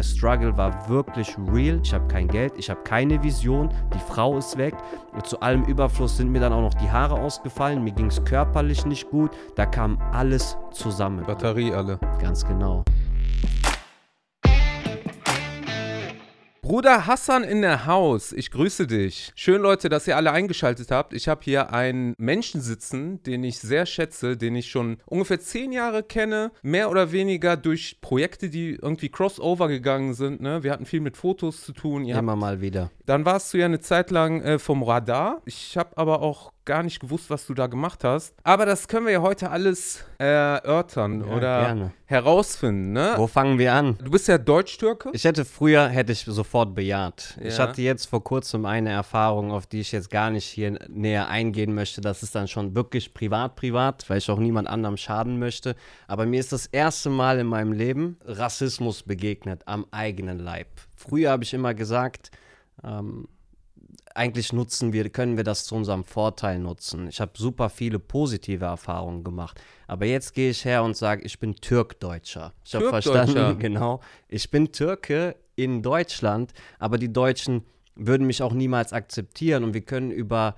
der Struggle war wirklich real. Ich habe kein Geld, ich habe keine Vision, die Frau ist weg. Und zu allem Überfluss sind mir dann auch noch die Haare ausgefallen. Mir ging es körperlich nicht gut. Da kam alles zusammen. Batterie alle. Ganz genau. Bruder Hassan in der Haus, ich grüße dich. Schön, Leute, dass ihr alle eingeschaltet habt. Ich habe hier einen Menschen sitzen, den ich sehr schätze, den ich schon ungefähr zehn Jahre kenne, mehr oder weniger durch Projekte, die irgendwie crossover gegangen sind. Ne? Wir hatten viel mit Fotos zu tun. Ihr Immer habt, mal wieder. dann warst du ja eine Zeit lang äh, vom Radar. Ich habe aber auch gar nicht gewusst, was du da gemacht hast. Aber das können wir ja heute alles äh, erörtern Ja, oder gerne. herausfinden. Ne? Wo fangen wir an? Du bist ja Deutsch-Türke. Ich hätte früher, hätte ich sofort bejaht. Ich Ja. hatte jetzt vor kurzem eine Erfahrung, auf die ich jetzt gar nicht hier näher eingehen möchte. Das ist dann schon wirklich privat, privat, weil ich auch niemand anderem schaden möchte. Aber mir ist das erste Mal in meinem Leben Rassismus begegnet am eigenen Leib. Früher habe ich immer gesagt, ähm, eigentlich nutzen wir, können wir das zu unserem Vorteil nutzen. Ich habe super viele positive Erfahrungen gemacht. Aber jetzt gehe ich her und sage, ich bin Türkdeutscher. Ich habe verstanden, genau. Ich bin Türke in Deutschland, aber die Deutschen würden mich auch niemals akzeptieren und wir können über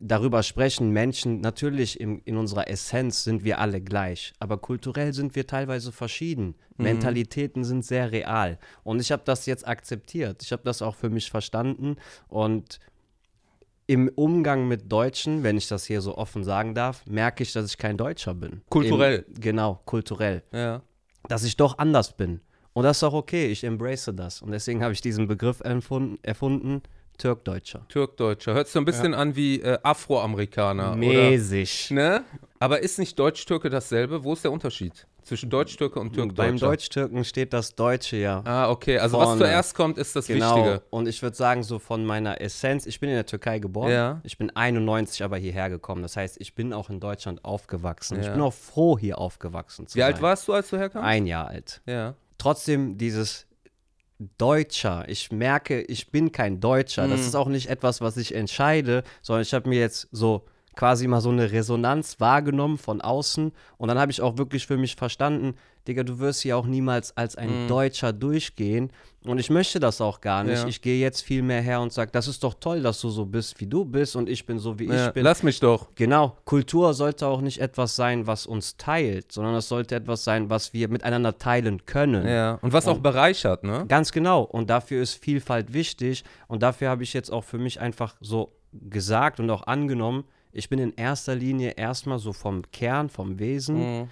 darüber sprechen, Menschen, natürlich in, in unserer Essenz sind wir alle gleich, aber kulturell sind wir teilweise verschieden. Mentalitäten sind sehr real. Und ich habe das jetzt akzeptiert. Ich habe das auch für mich verstanden. Und im Umgang mit Deutschen, wenn ich das hier so offen sagen darf, merke ich, dass ich kein Deutscher bin. Kulturell. Im, genau, kulturell. Ja. Dass ich doch anders bin. Und das ist auch okay. Ich embrace das. Und deswegen habe ich diesen Begriff erfunden, erfunden Türkdeutscher. Türkdeutscher. Hört sich so ein bisschen an wie äh, Afroamerikaner. Oder, Mäßig. ne? Aber ist nicht Deutsch-Türke dasselbe? Wo ist der Unterschied zwischen Deutsch-Türke und Türkdeutscher? Beim Deutsch-Türken steht das Deutsche ja. Ah, okay. Also was Vorne. zuerst kommt, ist das Genau. Wichtige. Und ich würde sagen, so von meiner Essenz, ich bin in der Türkei geboren. Ja. Ich bin 91 aber hierher gekommen. Das heißt, ich bin auch in Deutschland aufgewachsen. Ich Ja. bin auch froh, hier aufgewachsen zu Wie sein. alt warst du, als du herkamst? Ein Jahr alt. Ja. trotzdem dieses Deutscher. Ich merke, ich bin kein Deutscher. Das ist auch nicht etwas, was ich entscheide, sondern ich habe mir jetzt so quasi mal so eine Resonanz wahrgenommen von außen und dann habe ich auch wirklich für mich verstanden, Digga, du wirst hier auch niemals als ein Deutscher durchgehen und ich möchte das auch gar nicht. Ja. Ich gehe jetzt viel mehr her und sage, das ist doch toll, dass du so bist, wie du bist und ich bin so, wie ja. ich bin. Lass mich doch. Genau, Kultur sollte auch nicht etwas sein, was uns teilt, sondern es sollte etwas sein, was wir miteinander teilen können. Ja. Und was auch bereichert, ne? Ganz genau. Und dafür ist Vielfalt wichtig. Und dafür habe ich jetzt auch für mich einfach so gesagt und auch angenommen, ich bin in erster Linie erstmal so vom Kern, vom Wesen Mhm.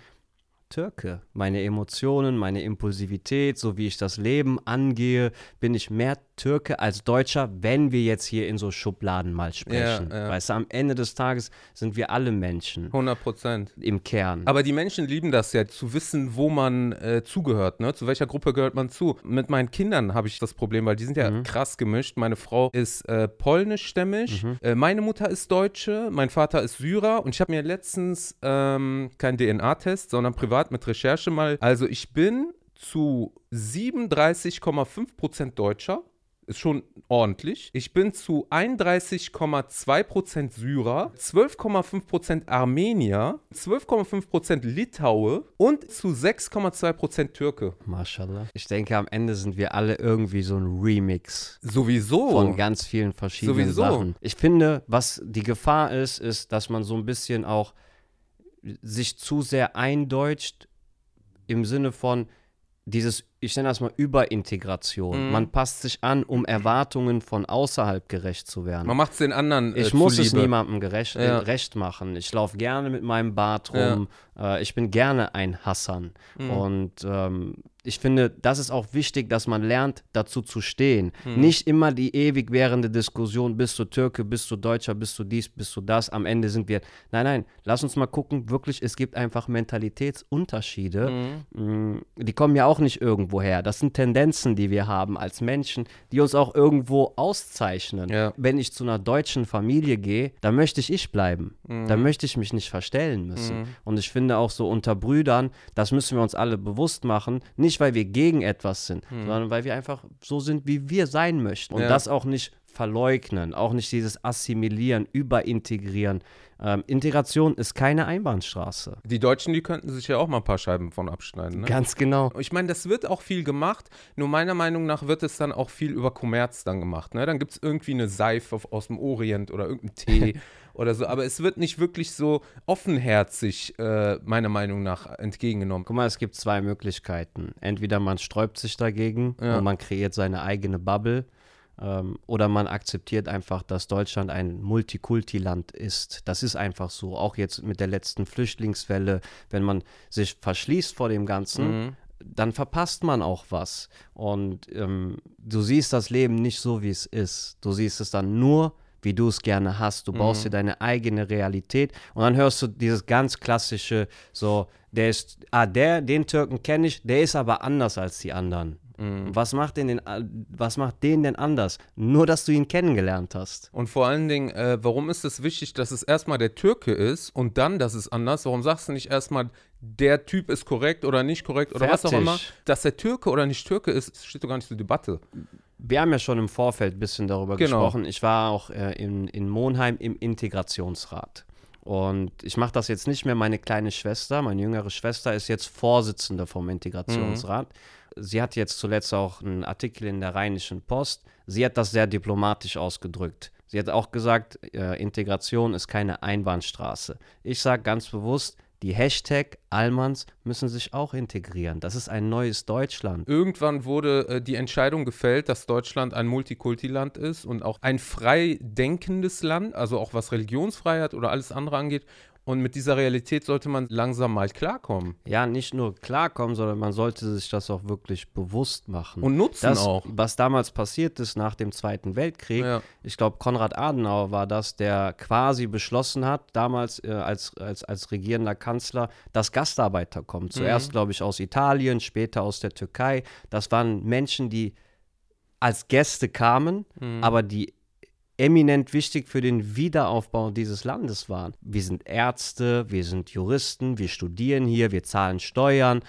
Türke. Meine Emotionen, meine Impulsivität, so wie ich das Leben angehe, bin ich mehr Türke als Deutscher, wenn wir jetzt hier in so Schubladen mal sprechen. Ja, ja. Weißt du, am Ende des Tages sind wir alle Menschen 100 Prozent. im Kern. Aber die Menschen lieben das ja, zu wissen, wo man äh, zugehört, ne? Zu welcher Gruppe gehört man zu. Mit meinen Kindern habe ich das Problem, weil die sind ja Mhm. krass gemischt. Meine Frau ist äh, polnischstämmig, Mhm. äh, meine Mutter ist Deutsche, mein Vater ist Syrer und ich habe mir letztens ähm, kein DNA-Test, sondern privat mit Recherche mal. Also ich bin zu 37,5% Deutscher. Ist schon ordentlich. Ich bin zu 31,2% Syrer, 12,5% Armenier, 12,5% Litaue und zu 6,2% Türke. Mashallah. Ich denke, am Ende sind wir alle irgendwie so ein Remix. Sowieso. von ganz vielen verschiedenen Sowieso. Sachen. Ich finde, was die Gefahr ist, ist, dass man so ein bisschen auch sich zu sehr eindeutscht im Sinne von dieses, ich nenne das mal Überintegration. Mhm. Man passt sich an, um Erwartungen von außerhalb gerecht zu werden. Man macht es den anderen. Äh, Ich muss es zuliebe. niemandem gerecht, äh, Ja. recht machen. Ich laufe gerne mit meinem Bart rum. Äh, ich bin gerne ein Hassan. Mhm. Und ähm, ich finde, das ist auch wichtig, dass man lernt, dazu zu stehen. Mhm. Nicht immer die ewig währende Diskussion, bist du Türke, bist du Deutscher, bist du dies, bist du das. Am Ende sind wir. Nein, nein, lass uns mal gucken. Wirklich, es gibt einfach Mentalitätsunterschiede. Mhm. Mm, Die kommen ja auch nicht irgendwo her. Das sind Tendenzen, die wir haben als Menschen, die uns auch irgendwo auszeichnen. Ja. Wenn ich zu einer deutschen Familie gehe, dann möchte ich ich bleiben. Mhm. Dann möchte ich mich nicht verstellen müssen. Und ich finde auch so unter Brüdern, das müssen wir uns alle bewusst machen. Nicht, weil wir gegen etwas sind, sondern weil wir einfach so sind, wie wir sein möchten. Und. Ja. das auch nicht verleugnen, auch nicht dieses Assimilieren, Überintegrieren. Ähm, Integration ist keine Einbahnstraße. Die Deutschen, die könnten sich ja auch mal ein paar Scheiben von abschneiden. Ne? Ganz genau. Ich meine, das wird auch viel gemacht, nur meiner Meinung nach wird es dann auch viel über Kommerz dann gemacht. Ne? Dann gibt es irgendwie eine Seife aus dem Orient oder irgendeinen Tee oder so, aber es wird nicht wirklich so offenherzig, äh, meiner Meinung nach, entgegengenommen. Guck mal, es gibt zwei Möglichkeiten. Entweder man sträubt sich dagegen Ja. und man kreiert seine eigene Bubble. Ähm, oder man akzeptiert einfach, dass Deutschland ein Multikulti-Land ist. Das ist einfach so. Auch jetzt mit der letzten Flüchtlingswelle, wenn man sich verschließt vor dem Ganzen, Mhm. dann verpasst man auch was. Und ähm, du siehst das Leben nicht so, wie es ist. Du siehst es dann nur, wie du es gerne hast. Du baust dir deine eigene Realität und dann hörst du dieses ganz klassische, so, der ist, ah, der, den Türken kenne ich, der ist aber anders als die anderen. Was macht den, den, was macht den denn anders? Nur, dass du ihn kennengelernt hast. Und vor allen Dingen, äh, warum ist es wichtig, dass es erstmal der Türke ist und dann, dass es anders? Warum sagst du nicht erstmal, der Typ ist korrekt oder nicht korrekt oder was auch Fertig. immer? Dass der Türke oder nicht Türke ist, steht doch gar nicht zur Debatte. Wir haben ja schon im Vorfeld ein bisschen darüber Genau. gesprochen. Ich war auch äh, in, in Monheim im Integrationsrat. Und ich mache das jetzt nicht mehr. Meine kleine Schwester, meine jüngere Schwester, ist jetzt Vorsitzende vom Integrationsrat. Sie hat jetzt zuletzt auch einen Artikel in der Rheinischen Post. Sie hat das sehr diplomatisch ausgedrückt. Sie hat auch gesagt, äh, Integration ist keine Einbahnstraße. Ich sage ganz bewusst, die Hashtag Almans müssen sich auch integrieren. Das ist ein neues Deutschland. Irgendwann wurde äh, die Entscheidung gefällt, dass Deutschland ein Multikulti-Land ist und auch ein frei denkendes Land, also auch was Religionsfreiheit oder alles andere angeht. Und mit dieser Realität sollte man langsam mal klarkommen. ja, nicht nur klarkommen, sondern man sollte sich das auch wirklich bewusst machen. Und nutzen das, auch. was damals passiert ist nach dem Zweiten Weltkrieg, Ja. ich glaube, Konrad Adenauer war das, der quasi beschlossen hat, damals äh, als, als, als regierender Kanzler, dass Gastarbeiter kommen. Mhm. Zuerst, glaube ich, aus Italien, später aus der Türkei. Das waren Menschen, die als Gäste kamen, Mhm. aber die eminent wichtig für den Wiederaufbau dieses Landes waren. Wir sind Ärzte, wir sind Juristen, wir studieren hier, wir zahlen Steuern,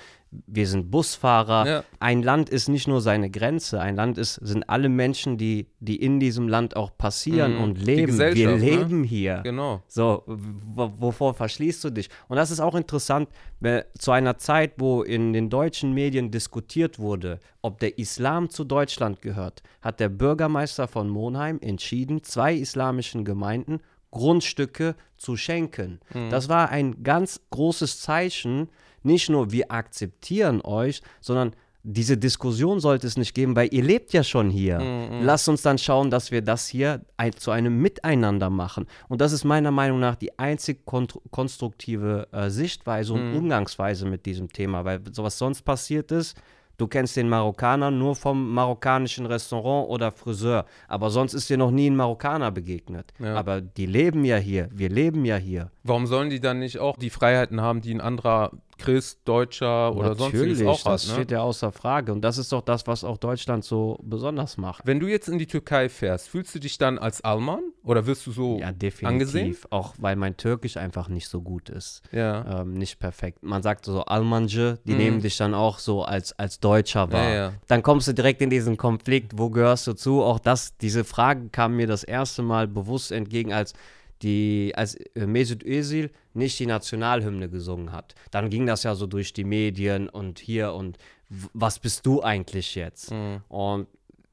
wir sind Busfahrer. Ja. Ein Land ist nicht nur seine Grenze, ein Land ist, sind alle Menschen, die, die in diesem Land auch passieren Mhm. und leben. Wir ne? leben hier. Genau. So, wovor verschließt du dich? Und das ist auch interessant, weil zu einer Zeit, wo in den deutschen Medien diskutiert wurde, ob der Islam zu Deutschland gehört, hat der Bürgermeister von Monheim entschieden, zwei islamischen Gemeinden Grundstücke zu schenken. Das war ein ganz großes Zeichen, nicht nur wir akzeptieren euch, sondern diese Diskussion sollte es nicht geben, weil ihr lebt ja schon hier. Lasst uns dann schauen, dass wir das hier ein, zu einem Miteinander machen. Und das ist meiner Meinung nach die einzig konstruktive äh, Sichtweise und Umgangsweise mit diesem Thema, weil so was sonst passiert ist, du kennst den Marokkaner nur vom marokkanischen Restaurant oder Friseur, aber sonst ist dir noch nie ein Marokkaner begegnet. Ja. Aber die leben ja hier, wir leben ja hier. Warum sollen die dann nicht auch die Freiheiten haben, die ein anderer Christ, Deutscher oder sonstiges auch hat? das Ne? steht ja außer Frage. Und das ist doch das, was auch Deutschland so besonders macht. Wenn du jetzt in die Türkei fährst, fühlst du dich dann als Alman oder wirst du so Ja, definitiv. angesehen? Auch weil mein Türkisch einfach nicht so gut ist. Ja. Ähm, nicht perfekt. Man sagt so Almanje, die nehmen dich dann auch so als, als Deutscher wahr. Mhm. Ja, ja. Dann kommst du direkt in diesen Konflikt, wo gehörst du zu? Auch das, diese Frage kam mir das erste Mal bewusst entgegen, als die, als äh, Mesut Özil nicht die Nationalhymne gesungen hat. Dann ging das ja so durch die Medien und hier und was bist du eigentlich jetzt? Mhm. Und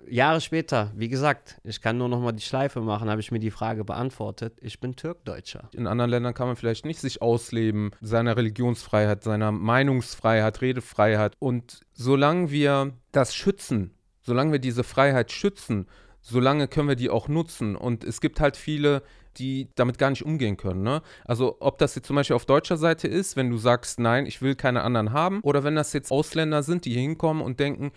Jahre später, wie gesagt, ich kann nur noch mal die Schleife machen, habe ich mir die Frage beantwortet. Ich bin Türkdeutscher. In anderen Ländern kann man vielleicht nicht sich ausleben, seiner Religionsfreiheit, seiner Meinungsfreiheit, Redefreiheit. Und solange wir das schützen, solange wir diese Freiheit schützen, solange können wir die auch nutzen. Und es gibt halt viele, die damit gar nicht umgehen können. Ne? Also ob das jetzt zum Beispiel auf deutscher Seite ist, wenn du sagst, nein, ich will keine anderen haben, oder wenn das jetzt Ausländer sind, die hier hinkommen und denken,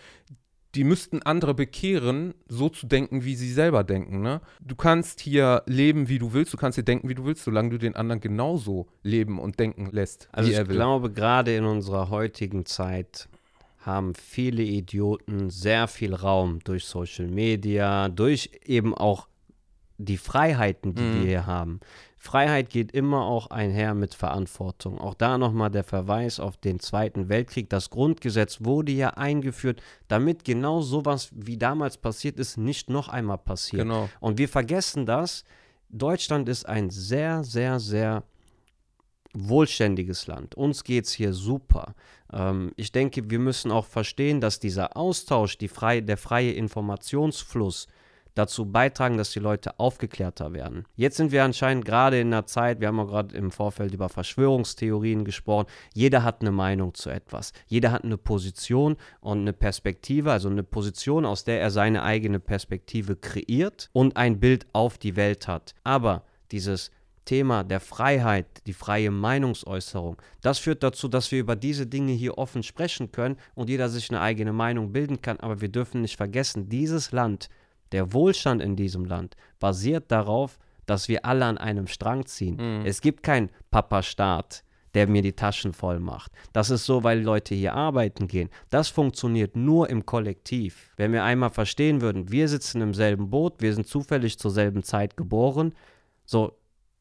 die müssten andere bekehren, so zu denken, wie sie selber denken. Ne? Du kannst hier leben, wie du willst, du kannst hier denken, wie du willst, solange du den anderen genauso leben und denken lässt, Also ich glaube, gerade in unserer heutigen Zeit haben viele Idioten sehr viel Raum durch Social Media, durch eben auch die Freiheiten, die Mhm. wir hier haben. Freiheit geht immer auch einher mit Verantwortung. Auch da nochmal der Verweis auf den Zweiten Weltkrieg. Das Grundgesetz wurde ja eingeführt, damit genau sowas, wie damals passiert ist, nicht noch einmal passiert. Genau. Und wir vergessen das. Deutschland ist ein sehr, sehr, sehr wohlständiges Land. Uns geht es hier super. Ähm, ich denke, wir müssen auch verstehen, dass dieser Austausch, frei, der freie Informationsfluss dazu beitragen, dass die Leute aufgeklärter werden. Jetzt sind wir anscheinend gerade in einer Zeit, wir haben ja gerade im Vorfeld über Verschwörungstheorien gesprochen, jeder hat eine Meinung zu etwas. Jeder hat eine Position und eine Perspektive, also eine Position, aus der er seine eigene Perspektive kreiert und ein Bild auf die Welt hat. Aber dieses Thema der Freiheit, die freie Meinungsäußerung, das führt dazu, dass wir über diese Dinge hier offen sprechen können und jeder sich eine eigene Meinung bilden kann. Aber wir dürfen nicht vergessen, dieses Land, der Wohlstand in diesem Land, basiert darauf, dass wir alle an einem Strang ziehen. Mhm. Es gibt keinen Papa-Staat, der mir die Taschen voll macht. Das ist so, weil Leute hier arbeiten gehen. Das funktioniert nur im Kollektiv. Wenn wir einmal verstehen würden, wir sitzen im selben Boot, wir sind zufällig zur selben Zeit geboren, so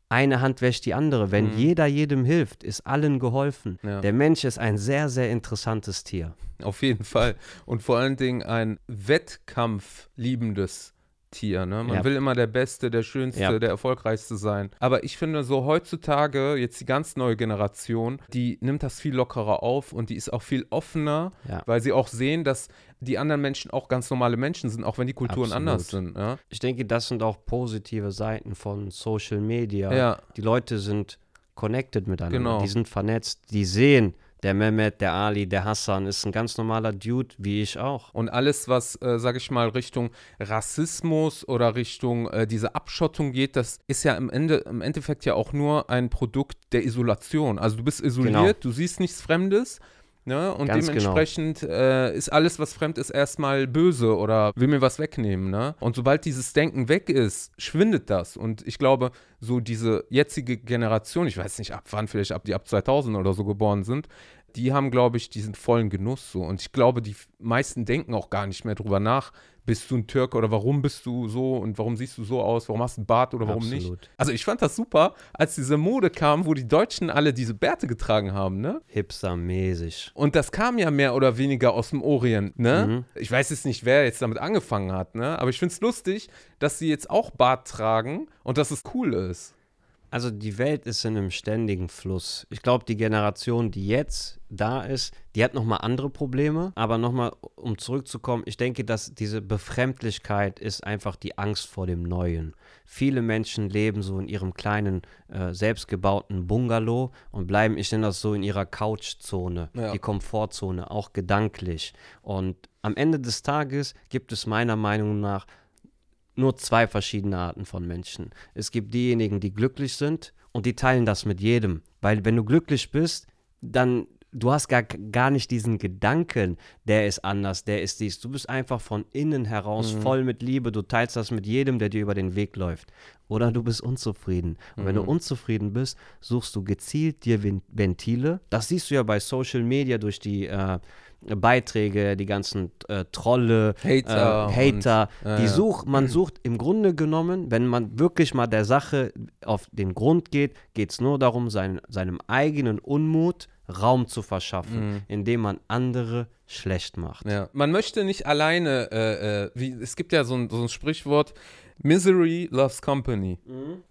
eine Hand wäscht die andere. Wenn Mhm. jeder jedem hilft, ist allen geholfen. Ja. Der Mensch ist ein sehr, sehr interessantes Tier. Auf jeden Fall. Und vor allen Dingen ein wettkampfliebendes Tier. Ne? Man Ja. will immer der Beste, der Schönste, Ja. der Erfolgreichste sein. Aber ich finde so heutzutage, jetzt die ganz neue Generation, die nimmt das viel lockerer auf und die ist auch viel offener, Ja. weil sie auch sehen, dass die anderen Menschen auch ganz normale Menschen sind, auch wenn die Kulturen Absolut. anders sind. Ja? Ich denke, das sind auch positive Seiten von Social Media. Ja. Die Leute sind connected miteinander. Genau. Die sind vernetzt. Die sehen, der Mehmet, der Ali, der Hassan ist ein ganz normaler Dude, wie ich auch. Und alles, was, äh, sag ich mal, Richtung Rassismus oder Richtung äh, diese Abschottung geht, das ist ja im, Ende, im Endeffekt ja auch nur ein Produkt der Isolation. Also du bist isoliert, Genau. du siehst nichts Fremdes. Ne? Und Ganz genau. dementsprechend äh, ist alles, was fremd ist, erstmal böse oder will mir was wegnehmen. Ne? Und sobald dieses Denken weg ist, schwindet das. Und ich glaube, so diese jetzige Generation, ich weiß nicht ab wann, vielleicht ab die ab 2000 oder so geboren sind, die haben, glaube ich, diesen vollen Genuss so. Und ich glaube, die meisten denken auch gar nicht mehr drüber nach, bist du ein Türke oder warum bist du so und warum siehst du so aus, warum hast du einen Bart oder warum nicht. Absolut. Also ich fand das super, als diese Mode kam, wo die Deutschen alle diese Bärte getragen haben, ne? Hipster-mäßig. Und das kam ja mehr oder weniger aus dem Orient, ne? Mhm. Ich weiß jetzt nicht, wer jetzt damit angefangen hat, ne? Aber ich finde es lustig, dass sie jetzt auch Bart tragen und dass es cool ist. Also die Welt ist in einem ständigen Fluss. Ich glaube, die Generation, die jetzt da ist, die hat nochmal andere Probleme. Aber nochmal, um zurückzukommen, ich denke, dass diese Befremdlichkeit ist einfach die Angst vor dem Neuen. Viele Menschen leben so in ihrem kleinen, äh, selbstgebauten Bungalow und bleiben, ich nenne das so, in ihrer Couchzone, Ja. die Komfortzone, auch gedanklich. Und am Ende des Tages gibt es meiner Meinung nach nur zwei verschiedene Arten von Menschen. Es gibt diejenigen, die glücklich sind und die teilen das mit jedem. Weil wenn du glücklich bist, dann du hast gar, gar nicht diesen Gedanken, der ist anders, der ist dies. Du bist einfach von innen heraus voll mit Liebe. Du teilst das mit jedem, der dir über den Weg läuft. Oder du bist unzufrieden. Und wenn du unzufrieden bist, suchst du gezielt dir Ven- Ventile. Das siehst du ja bei Social Media durch die äh, Beiträge, die ganzen äh, Trolle, Hater äh, Hater. und- die ja. sucht, man sucht im Grunde genommen, wenn man wirklich mal der Sache auf den Grund geht, geht es nur darum, sein, seinem eigenen Unmut Raum zu verschaffen, indem man andere schlecht macht. Mhm. Ja. Man möchte nicht alleine, äh, äh, wie, es gibt ja so ein, so ein Sprichwort, Misery loves company.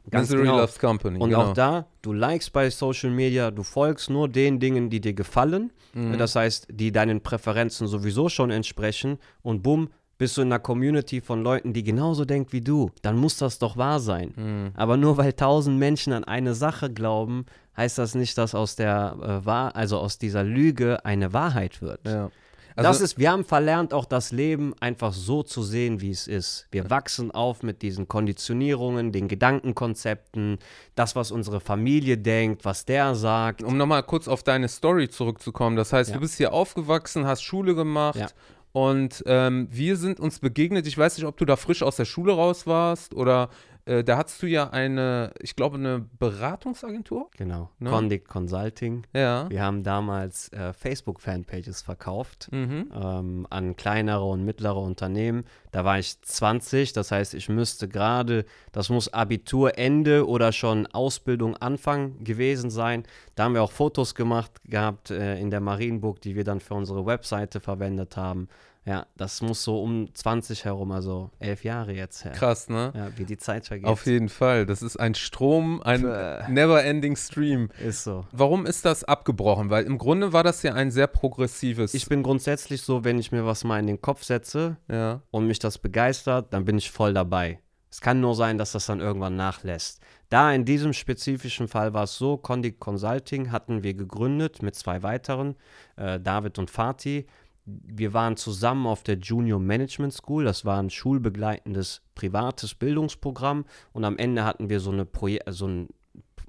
Ganz Misery genau. loves company. Und genau. auch da, du likest bei Social Media, du folgst nur den Dingen, die dir gefallen. Mhm. Das heißt, die deinen Präferenzen sowieso schon entsprechen. Und bumm, bist du in einer Community von Leuten, die genauso denkt wie du. Dann muss das doch wahr sein. Mhm. Aber nur weil tausend Menschen an eine Sache glauben, heißt das nicht, dass aus der äh, Wahr, also aus dieser Lüge eine Wahrheit wird. Ja. das Also- ist, wir haben verlernt, auch das Leben einfach so zu sehen, wie es ist. Wir wachsen auf mit diesen Konditionierungen, den Gedankenkonzepten, das, was unsere Familie denkt, was der sagt. Um nochmal kurz auf deine Story zurückzukommen. Das heißt, Ja. du bist hier aufgewachsen, hast Schule gemacht Ja. und ähm, wir sind uns begegnet. Ich weiß nicht, ob du da frisch aus der Schule raus warst oder Äh, da hattest du ja eine, ich glaube, eine Beratungsagentur. Genau. Ne? Condic Consulting. Ja. Wir haben damals äh, Facebook-Fanpages verkauft Mhm. ähm, an kleinere und mittlere Unternehmen. Da war ich 20, das heißt, ich müsste gerade, das muss Abiturende oder schon Ausbildung Anfang gewesen sein. Da haben wir auch Fotos gemacht gehabt äh, in der Marienburg, die wir dann für unsere Webseite verwendet haben. Ja, das muss so um 20 herum, also elf Jahre jetzt her. Krass, ne? Ja, wie die Zeit vergeht. Auf jeden Fall. Das ist ein Strom, ein never-ending Stream. Ist so. Warum ist das abgebrochen? Weil im Grunde war das ja ein sehr progressives. Ich bin grundsätzlich so, wenn ich mir was mal in den Kopf setze, ja. und mich das begeistert, dann bin ich voll dabei. Es kann nur sein, dass das dann irgendwann nachlässt. Da in diesem spezifischen Fall war es so, Condic Consulting hatten wir gegründet mit zwei weiteren, äh, David und Fatih. Wir waren zusammen auf der Junior Management School, das war ein schulbegleitendes privates Bildungsprogramm. Und am Ende hatten wir so eine, Proje so ein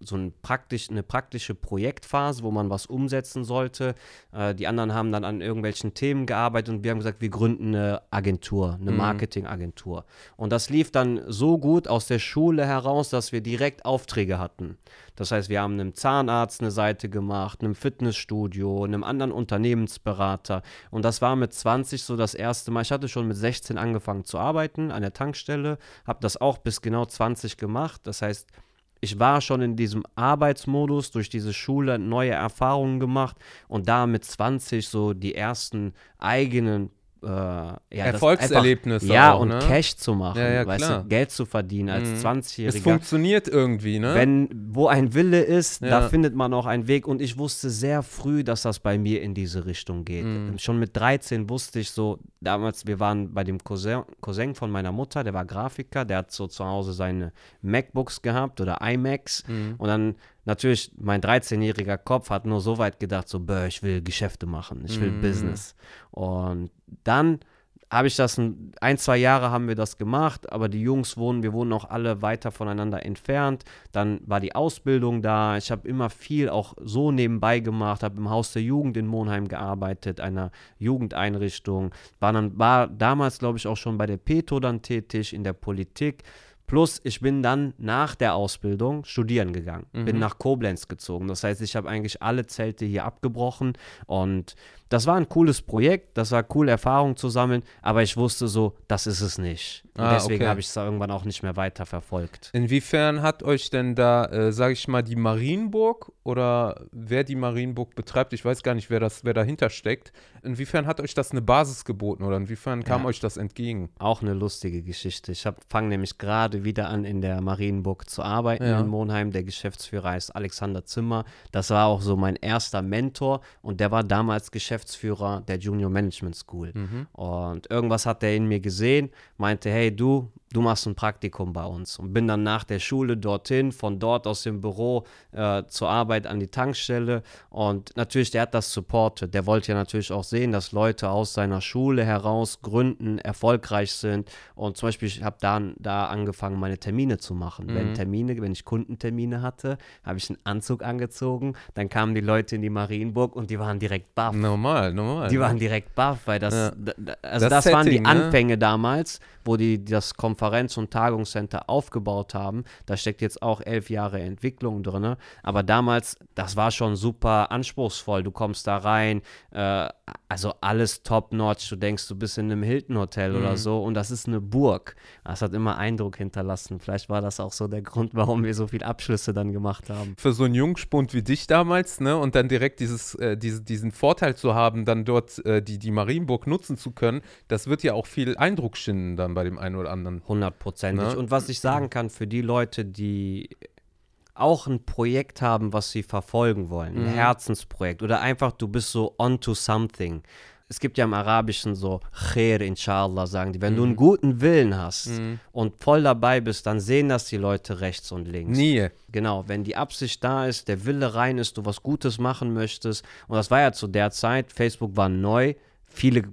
so ein praktisch, eine praktische Projektphase, wo man was umsetzen sollte. Äh, die anderen haben dann an irgendwelchen Themen gearbeitet und wir haben gesagt, wir gründen eine Agentur, eine Mhm. Marketingagentur. Und das lief dann so gut aus der Schule heraus, dass wir direkt Aufträge hatten. Das heißt, wir haben einem Zahnarzt eine Seite gemacht, einem Fitnessstudio, einem anderen Unternehmensberater. Und das war mit 20 so das erste Mal. Ich hatte schon mit 16 angefangen zu arbeiten an der Tankstelle, habe das auch bis genau 20 gemacht. Das heißt, ich war schon in diesem Arbeitsmodus, durch diese Schule neue Erfahrungen gemacht und da mit 20 so die ersten eigenen äh, ja, Einfach, ja, auch, und ne? Cash zu machen, Ja, ja, weißt du, Geld zu verdienen als Mhm. 20-Jähriger. Es funktioniert irgendwie, ne? Wenn, wo ein Wille ist, da findet man auch einen Weg. Und ich wusste sehr früh, dass das bei mir in diese Richtung geht. Mhm. Schon mit 13 wusste ich so, damals, wir waren bei dem Cousin, Cousin von meiner Mutter, der war Grafiker, der hat so zu Hause seine MacBooks gehabt oder iMacs. Mhm. Und dann natürlich, mein 13-jähriger Kopf hat nur so weit gedacht, so, bäh, ich will Geschäfte machen, ich will Mhm. Business. Und dann habe ich das ein, ein, zwei Jahre haben wir das gemacht, aber die Jungs wohnen, wir wohnen auch alle weiter voneinander entfernt. Dann war die Ausbildung da. Ich habe immer viel auch so nebenbei gemacht, habe im Haus der Jugend in Monheim gearbeitet, einer Jugendeinrichtung. War, dann, war damals, glaube ich, auch schon bei der Peto dann tätig, in der Politik. Plus, ich bin dann nach der Ausbildung studieren gegangen, bin Mhm. nach Koblenz gezogen. Das heißt, ich habe eigentlich alle Zelte hier abgebrochen und das war ein cooles Projekt, das war cool, Erfahrung zu sammeln, aber ich wusste so, das ist es nicht. Und Ah, deswegen okay. habe ich es irgendwann auch nicht mehr weiter verfolgt. Inwiefern hat euch denn da, äh, sage ich mal, die Marienburg oder wer die Marienburg betreibt, ich weiß gar nicht, wer, das, wer dahinter steckt, inwiefern hat euch das eine Basis geboten oder inwiefern kam Ja. euch das entgegen? Auch eine lustige Geschichte. Ich fange nämlich gerade wieder an, in der Marienburg zu arbeiten Ja. in Monheim. Der Geschäftsführer heißt Alexander Zimmer. Das war auch so mein erster Mentor und der war damals Geschäftsführer der Junior Management School. Mhm. Und irgendwas hat er in mir gesehen, meinte, hey du, du machst ein Praktikum bei uns. Und bin dann nach der Schule dorthin, von dort aus dem Büro äh, zur Arbeit an die Tankstelle. Und natürlich, der hat das supportet. Der wollte ja natürlich auch sehen, dass Leute aus seiner Schule heraus gründen, erfolgreich sind. Und zum Beispiel, ich habe dann da angefangen, meine Termine zu machen. Mhm. Wenn Termine, wenn ich Kundentermine hatte, habe ich einen Anzug angezogen. Dann kamen die Leute in die Marienburg und die waren direkt baff. Normal, normal. Die waren direkt baff, weil das, Ja. also Das das, waren die Setting, ne? Anfänge damals, wo die das Konferenz- und Tagungscenter aufgebaut haben. Da steckt jetzt auch elf Jahre Entwicklung drin. Aber damals, das war schon super anspruchsvoll. Du kommst da rein, äh, also alles top-notch. Du denkst, du bist in einem Hilton-Hotel Mhm. oder so und das ist eine Burg. Das hat immer Eindruck hinterlassen. Vielleicht war das auch so der Grund, warum wir so viele Abschlüsse dann gemacht haben. Für so einen Jungspund wie dich damals, ne, und dann direkt dieses, äh, diese, diesen Vorteil zu haben, dann dort äh, die, die Marienburg nutzen zu können, das wird ja auch viel Eindruck schinden dann bei dem einen oder anderen. Hundertprozentig. Ne? Und was ich sagen kann für die Leute, die auch ein Projekt haben, was sie verfolgen wollen, ein Mhm. Herzensprojekt oder einfach du bist so on to something. Es gibt ja im Arabischen so Khair, inshallah, sagen die. Wenn du Mhm. einen guten Willen hast und voll dabei bist, dann sehen das die Leute rechts und links. Nie. Genau, wenn die Absicht da ist, der Wille rein ist, du was Gutes machen möchtest. Und das war ja zu der Zeit, Facebook war neu, viele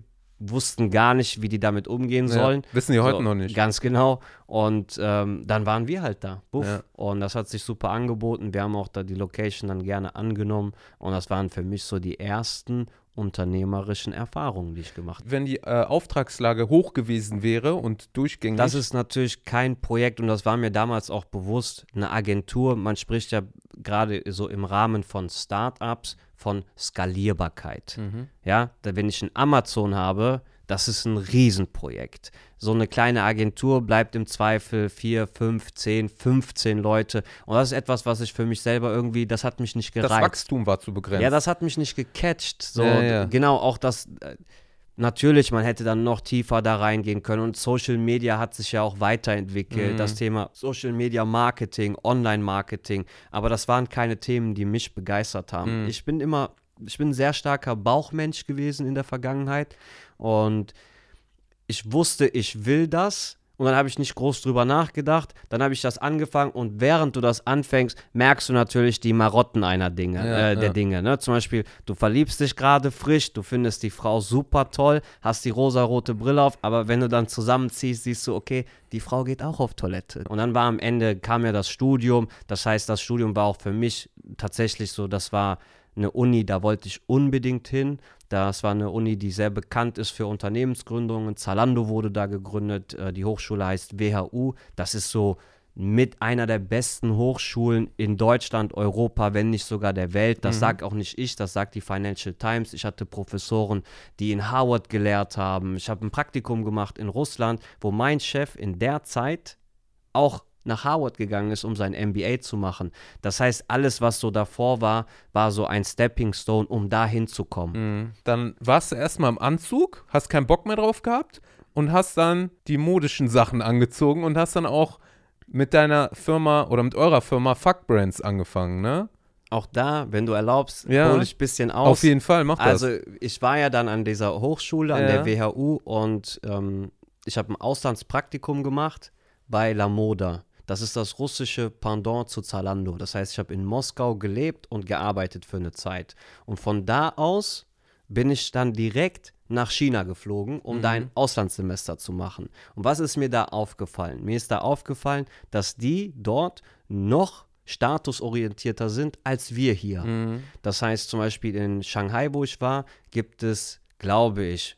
wussten gar nicht, wie die damit umgehen Ja, sollen. wissen die heute So, noch nicht. Ganz genau. Und ähm, dann waren wir halt da. Ja. Und das hat sich super angeboten. Wir haben auch da die Location dann gerne angenommen. Und das waren für mich so die ersten unternehmerischen Erfahrungen, die ich gemacht habe. Wenn die äh, Auftragslage hoch gewesen wäre und durchgängig. Das ist natürlich kein Projekt und das war mir damals auch bewusst. Eine Agentur, man spricht ja gerade so im Rahmen von Startups von Skalierbarkeit. Mhm. Ja, da, wenn ich ein Amazon habe, das ist ein Riesenprojekt. So eine kleine Agentur bleibt im Zweifel 4, 5, 10, 15 Leute. Und das ist etwas, was ich für mich selber irgendwie, das hat mich nicht das gereizt. Wachstum war zu begrenzt. Ja, das hat mich nicht gecatcht. So, Ja, ja. genau, auch das. Natürlich, man hätte dann noch tiefer da reingehen können und Social Media hat sich ja auch weiterentwickelt. Mhm. Das Thema Social Media Marketing, Online Marketing, aber das waren keine Themen, die mich begeistert haben. Mhm. Ich bin immer, ich bin ein sehr starker Bauchmensch gewesen in der Vergangenheit und ich wusste, ich will das. Und dann habe ich nicht groß drüber nachgedacht. Dann habe ich das angefangen und während du das anfängst, merkst du natürlich die Marotten einer Dinge, Ja, äh, der ja. Dinge. Ne? Zum Beispiel, du verliebst dich gerade frisch, du findest die Frau super toll, hast die rosarote Brille auf, aber wenn du dann zusammenziehst, siehst du, okay, die Frau geht auch auf Toilette. Und dann war am Ende, kam ja das Studium. Das heißt, das Studium war auch für mich tatsächlich so, das war eine Uni, da wollte ich unbedingt hin. Das war eine Uni, die sehr bekannt ist für Unternehmensgründungen. Zalando wurde da gegründet. Äh, Die Hochschule heißt WHU. Das ist so mit einer der besten Hochschulen in Deutschland, Europa, wenn nicht sogar der Welt. Das sagt auch nicht ich, das sagt die Financial Times. Ich hatte Professoren, die in Harvard gelehrt haben. Ich habe ein Praktikum gemacht in Russland, wo mein Chef in der Zeit auch nach Harvard gegangen ist, um sein MBA zu machen. Das heißt, alles, was so davor war, war so ein Stepping Stone, um da hinzukommen. Mhm. Dann warst du erstmal im Anzug, hast keinen Bock mehr drauf gehabt und hast dann die modischen Sachen angezogen und hast dann auch mit deiner Firma oder mit eurer Firma Fuck Brands angefangen, ne? Auch da, wenn du erlaubst, Ja. hole ich ein bisschen aus. Auf jeden Fall, mach das. Also ich war ja dann an dieser Hochschule, an Ja. der WHU und ähm, ich habe ein Auslandspraktikum gemacht bei La Moda. Das ist das russische Pendant zu Zalando. Das heißt, ich habe in Moskau gelebt und gearbeitet für eine Zeit. Und von da aus bin ich dann direkt nach China geflogen, um da ein Auslandssemester zu machen. Und was ist mir da aufgefallen? Mir ist da aufgefallen, dass die dort noch statusorientierter sind als wir hier. Mhm. Das heißt zum Beispiel in Shanghai, wo ich war, gibt es, glaube ich,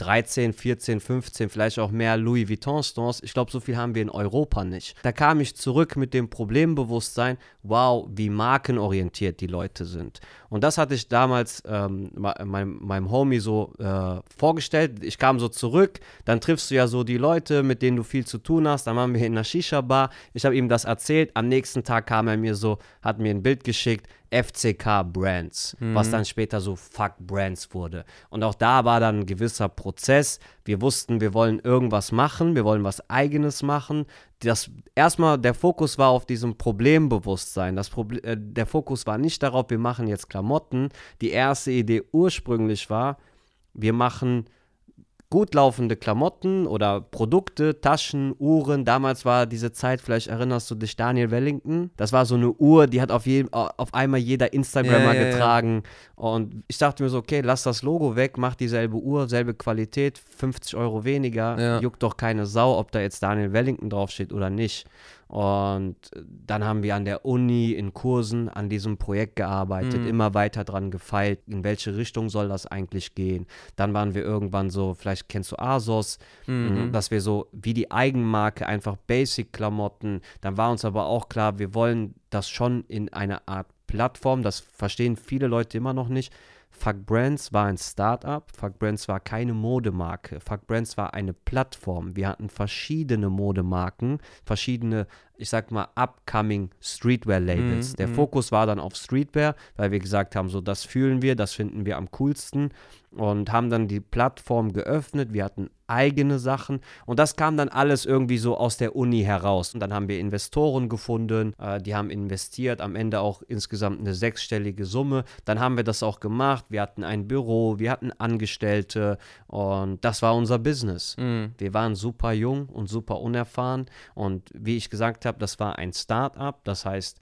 13, 14, 15, vielleicht auch mehr Louis Vuitton Stores. Ich glaube, so viel haben wir in Europa nicht. Da kam ich zurück mit dem Problembewusstsein, wow, wie markenorientiert die Leute sind. Und das hatte ich damals ähm, me- meinem, meinem Homie so äh, vorgestellt. Ich kam so zurück, dann triffst du ja so die Leute, mit denen du viel zu tun hast. Dann waren wir in einer Shisha-Bar. Ich habe ihm das erzählt. Am nächsten Tag kam er mir so, hat mir ein Bild geschickt. FCK Brands, was dann später so Fuck Brands wurde. Und auch da war dann ein gewisser Prozess. Wir wussten, wir wollen irgendwas machen, wir wollen was Eigenes machen. Das erstmal der Fokus war auf diesem Problembewusstsein. Das Proble äh, der Fokus war nicht darauf, wir machen jetzt Klamotten. Die erste Idee ursprünglich war, wir machen gut laufende Klamotten oder Produkte, Taschen, Uhren. Damals war diese Zeit, vielleicht erinnerst du dich, Daniel Wellington. Das war so eine Uhr, die hat auf, jedem, auf einmal jeder Instagrammer Ja, ja, ja. getragen. Und ich dachte mir so, okay, lass das Logo weg, mach dieselbe Uhr, selbe Qualität, 50 Euro weniger. Ja. Juckt doch keine Sau, ob da jetzt Daniel Wellington draufsteht oder nicht. Und dann haben wir an der Uni in Kursen an diesem Projekt gearbeitet, immer weiter dran gefeilt, in welche Richtung soll das eigentlich gehen. Dann waren wir irgendwann so, vielleicht kennst du ASOS, Mhm. dass wir so wie die Eigenmarke einfach Basic-Klamotten. Dann war uns aber auch klar, wir wollen das schon in einer Art Plattform, das verstehen viele Leute immer noch nicht. Fuck Brands war ein Startup, Fuck Brands war keine Modemarke, Fuck Brands war eine Plattform. Wir hatten verschiedene Modemarken, verschiedene, ich sag mal, upcoming Streetwear-Labels. Mhm, Der mhm. Fokus war dann auf Streetwear, weil wir gesagt haben, so das fühlen wir, das finden wir am coolsten und haben dann die Plattform geöffnet. Wir hatten eigene Sachen und das kam dann alles irgendwie so aus der Uni heraus. Und dann haben wir Investoren gefunden, äh, die haben investiert, am Ende auch insgesamt eine sechsstellige Summe. Dann haben wir das auch gemacht. Wir hatten ein Büro, wir hatten Angestellte und das war unser Business. Mhm. Wir waren super jung und super unerfahren und wie ich gesagt habe, das war ein Start-up. Das heißt,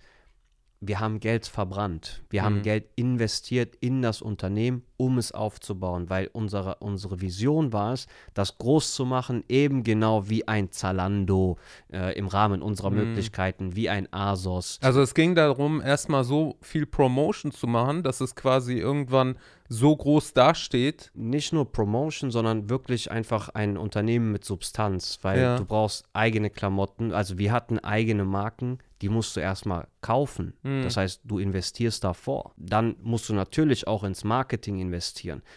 wir haben Geld verbrannt. Wir haben Mhm. Geld investiert in das Unternehmen, um es aufzubauen, weil unsere, unsere Vision war es, das groß zu machen, eben genau wie ein Zalando äh, im Rahmen unserer Mhm. Möglichkeiten, wie ein Asos. Also es ging darum, erstmal so viel Promotion zu machen, dass es quasi irgendwann so groß dasteht. Nicht nur Promotion, sondern wirklich einfach ein Unternehmen mit Substanz, weil Ja. du brauchst eigene Klamotten. Also wir hatten eigene Marken, die musst du erstmal kaufen. Mhm. Das heißt, du investierst davor. Dann musst du natürlich auch ins Marketing investieren.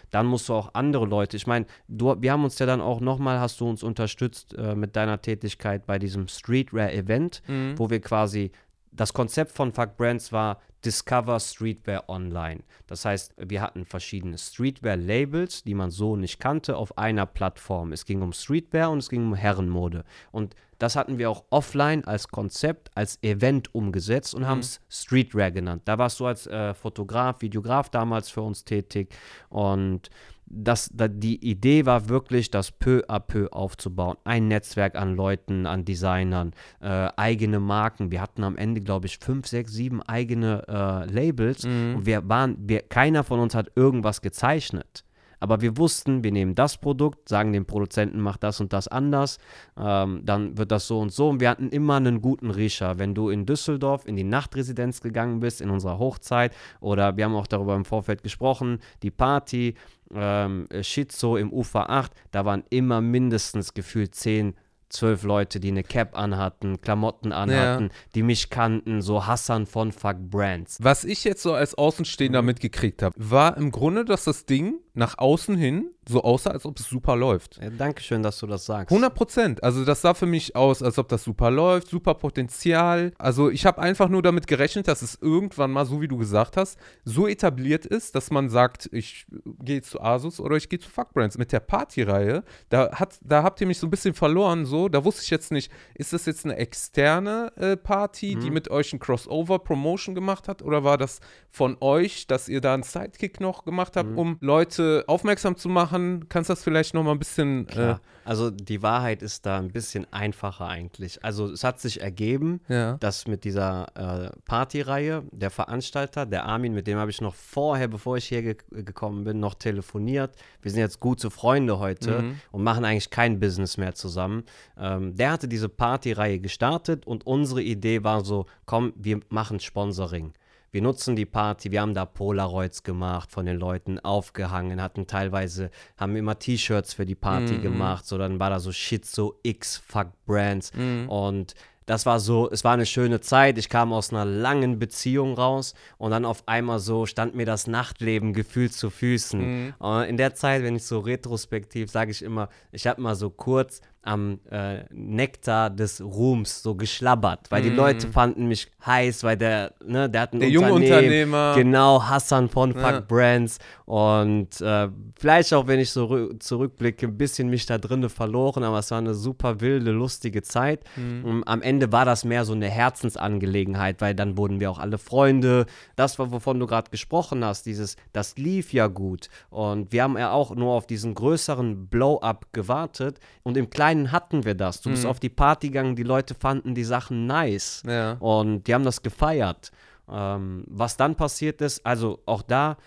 Dann musst du auch andere Leute, ich meine, wir haben uns ja dann auch nochmal, hast du uns unterstützt äh, mit deiner Tätigkeit bei diesem Streetwear-Event, Mhm. wo wir quasi, das Konzept von Fuck Brands war Discover Streetwear Online. Das heißt, wir hatten verschiedene Streetwear-Labels, die man so nicht kannte, auf einer Plattform. Es ging um Streetwear und es ging um Herrenmode. Und das hatten wir auch offline als Konzept, als Event umgesetzt und haben es Streetwear genannt. Da warst du als äh, Fotograf, Videograf damals für uns tätig und das, da, die Idee war wirklich, das peu à peu aufzubauen. Ein Netzwerk an Leuten, an Designern, äh, eigene Marken. Wir hatten am Ende, glaube ich, fünf, sechs, sieben eigene äh, Labels und wir waren, wir, keiner von uns hat irgendwas gezeichnet. Aber wir wussten, wir nehmen das Produkt, sagen dem Produzenten, mach das und das anders, ähm, dann wird das so und so. Und wir hatten immer einen guten Riecher. Wenn du in Düsseldorf in die Nachtresidenz gegangen bist, in unserer Hochzeit, oder wir haben auch darüber im Vorfeld gesprochen, die Party, ähm, Schizo im Ufer 8, da waren immer mindestens gefühlt 10, 12 Leute, die eine Cap anhatten, Klamotten anhatten, die mich kannten, so Hassan von Fuck Brands. Was ich jetzt so als Außenstehender mitgekriegt habe, war im Grunde, dass das Ding nach außen hin so aussah, als ob es super läuft. Ja, Dankeschön, dass du das sagst. 100 Prozent. Also das sah für mich aus, als ob das super läuft, super Potenzial. Also ich habe einfach nur damit gerechnet, dass es irgendwann mal, so wie du gesagt hast, so etabliert ist, dass man sagt, ich gehe zu Asus oder ich gehe zu Fuck Brands. Mit der Partyreihe, da, hat, da habt ihr mich so ein bisschen verloren. So, da wusste ich jetzt nicht, ist das jetzt eine externe äh, Party, die mit euch ein Crossover-Promotion gemacht hat, oder war das von euch, dass ihr da einen Sidekick noch gemacht habt, um Leute aufmerksam zu machen? Kannst du das vielleicht noch mal ein bisschen äh. Also die Wahrheit ist da ein bisschen einfacher eigentlich. Also es hat sich ergeben, Ja. dass mit dieser äh, Partyreihe der Veranstalter, der Armin, mit dem habe ich noch vorher, bevor ich hier ge gekommen bin, noch telefoniert. Wir sind jetzt gute Freunde heute und machen eigentlich kein Business mehr zusammen. Ähm, der hatte diese Partyreihe gestartet und unsere Idee war so, komm, wir machen Sponsoring. Wir nutzen die Party, wir haben da Polaroids gemacht von den Leuten, aufgehangen, hatten teilweise, haben immer T-Shirts für die Party gemacht, so dann war da so Shit, so X, Fuck Brands und das war so, es war eine schöne Zeit. Ich kam aus einer langen Beziehung raus und dann auf einmal so stand mir das Nachtleben gefühlt zu Füßen. Und in der Zeit, wenn ich so retrospektiv, sage ich immer, ich habe mal so kurz am äh, Nektar des Ruhms so geschlabbert, weil die Leute fanden mich heiß, weil der, ne, der hat ein Der junge Unternehmen, Unternehmer. Genau, Hassan von Fuck Ja. Brands und äh, vielleicht auch, wenn ich so rü- zurückblicke, ein bisschen mich da drinne verloren, aber es war eine super wilde, lustige Zeit. Mhm. Und am Ende war das mehr so eine Herzensangelegenheit, weil dann wurden wir auch alle Freunde. Das war, wovon du gerade gesprochen hast, dieses, das lief ja gut. Und wir haben ja auch nur auf diesen größeren Blow-up gewartet und im Kleinen hatten wir das. Du bist auf die Party gegangen, die Leute fanden die Sachen nice. Ja. Und die haben das gefeiert. Ähm, was dann passiert ist, also auch da,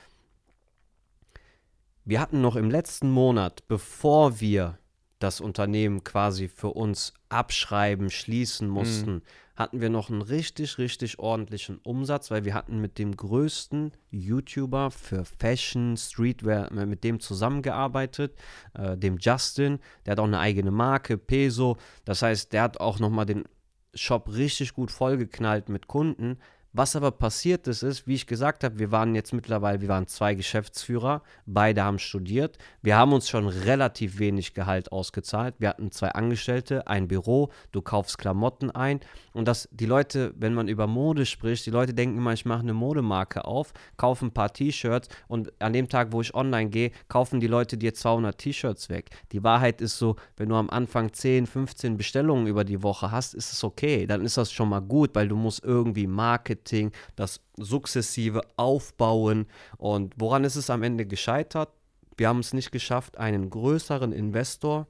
wir hatten noch im letzten Monat, bevor wir das Unternehmen quasi für uns abschreiben, schließen mussten, hatten wir noch einen richtig, richtig ordentlichen Umsatz, weil wir hatten mit dem größten YouTuber für Fashion, Streetwear, äh, mit dem zusammengearbeitet, äh, dem Justin. Der hat auch eine eigene Marke, Peso. Das heißt, der hat auch nochmal den Shop richtig gut vollgeknallt mit Kunden. Was aber passiert ist, ist, wie ich gesagt habe, wir waren jetzt mittlerweile, wir waren zwei Geschäftsführer, beide haben studiert. Wir haben uns schon relativ wenig Gehalt ausgezahlt. Wir hatten zwei Angestellte, ein Büro, du kaufst Klamotten ein. Und dass die Leute, wenn man über Mode spricht, die Leute denken immer, ich mache eine Modemarke auf, kaufen ein paar T-Shirts und an dem Tag, wo ich online gehe, kaufen die Leute dir 200 T-Shirts weg. Die Wahrheit ist so, wenn du am Anfang 10, 15 Bestellungen über die Woche hast, ist es okay. Dann ist das schon mal gut, weil du musst irgendwie Marketing, das sukzessive aufbauen. Und woran ist es am Ende gescheitert? Wir haben es nicht geschafft, einen größeren Investor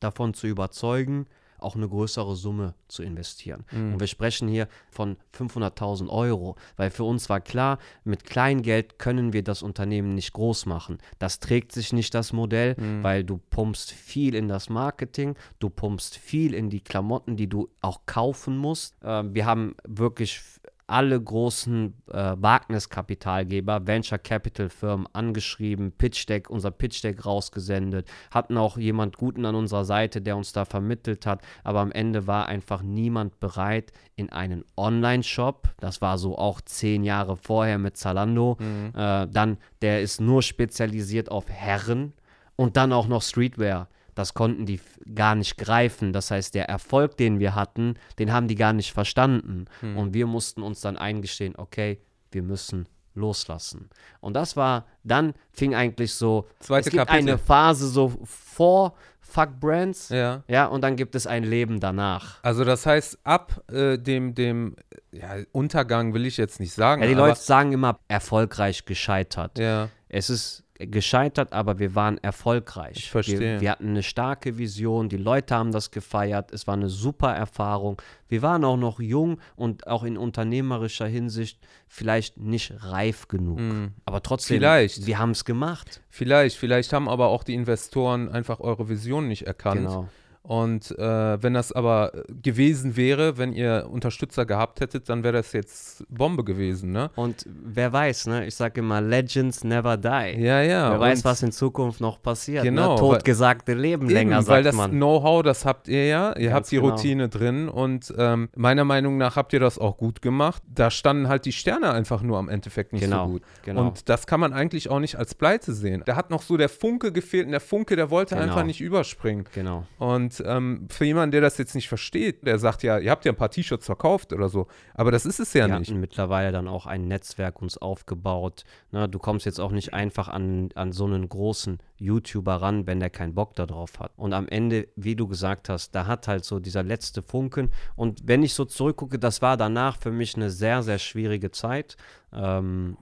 davon zu überzeugen, auch eine größere Summe zu investieren. Mhm. Und wir sprechen hier von 500.000 Euro, weil für uns war klar, mit Kleingeld können wir das Unternehmen nicht groß machen. Das trägt sich nicht das Modell, Mhm. weil du pumpst viel in das Marketing, du pumpst viel in die Klamotten, die du auch kaufen musst. Ähm, wir haben wirklich alle großen äh, Wagniskapitalgeber, Venture Capital Firmen angeschrieben, Pitch Deck, unser Pitch Deck rausgesendet, hatten auch jemand Guten an unserer Seite, der uns da vermittelt hat, aber am Ende war einfach niemand bereit, in einen Online-Shop, das war so auch zehn Jahre vorher mit Zalando, äh, dann, der ist nur spezialisiert auf Herren und dann auch noch Streetwear. Das konnten die gar nicht greifen. Das heißt, der Erfolg, den wir hatten, den haben die gar nicht verstanden. Und wir mussten uns dann eingestehen, okay, wir müssen loslassen. Und das war, dann fing eigentlich so, Zweite es gibt Kapitel. eine Phase so vor Fuck Brands, Ja. ja, und dann gibt es ein Leben danach. Also das heißt, ab äh, dem, dem ja, Untergang will ich jetzt nicht sagen. Ja, die Leute sagen immer, erfolgreich gescheitert. Ja, Es ist gescheitert, aber wir waren erfolgreich. Ich verstehe. Wir, wir hatten eine starke Vision, die Leute haben das gefeiert, es war eine super Erfahrung. Wir waren auch noch jung und auch in unternehmerischer Hinsicht vielleicht nicht reif genug. Aber trotzdem. Vielleicht. wir haben es gemacht. vielleicht. Vielleicht haben aber auch die Investoren einfach eure Vision nicht erkannt. Genau. Und äh, wenn das aber gewesen wäre, wenn ihr Unterstützer gehabt hättet, dann wäre das jetzt Bombe gewesen, ne? Und wer weiß, ne? Ich sage immer, Legends never die. Ja, ja. wer weiß, was in Zukunft noch passiert. Genau, ne? weil- Totgesagte Leben Eben, länger, weil sagt das man. Know-how, das habt ihr ja. Ihr Ganz habt die genau. Routine drin und ähm, meiner Meinung nach habt ihr das auch gut gemacht. Da standen halt die Sterne einfach nur am Endeffekt nicht Genau, so gut. genau. Und das kann man eigentlich auch nicht als Pleite sehen. Da hat noch so der Funke gefehlt und der Funke, der wollte Genau. einfach nicht überspringen. Genau. Und ähm, für jemanden, der das jetzt nicht versteht, der sagt ja, ihr habt ja ein paar T-Shirts verkauft oder so, aber das ist es ja Wir nicht. hatten mittlerweile dann auch ein Netzwerk uns aufgebaut. Ne, du kommst jetzt auch nicht einfach an, an so einen großen YouTuber ran, wenn der keinen Bock darauf hat. Und am Ende, wie du gesagt hast, da hat halt so dieser letzte Funken. Und wenn ich so zurückgucke, das war danach für mich eine sehr, sehr schwierige Zeit. Ähm,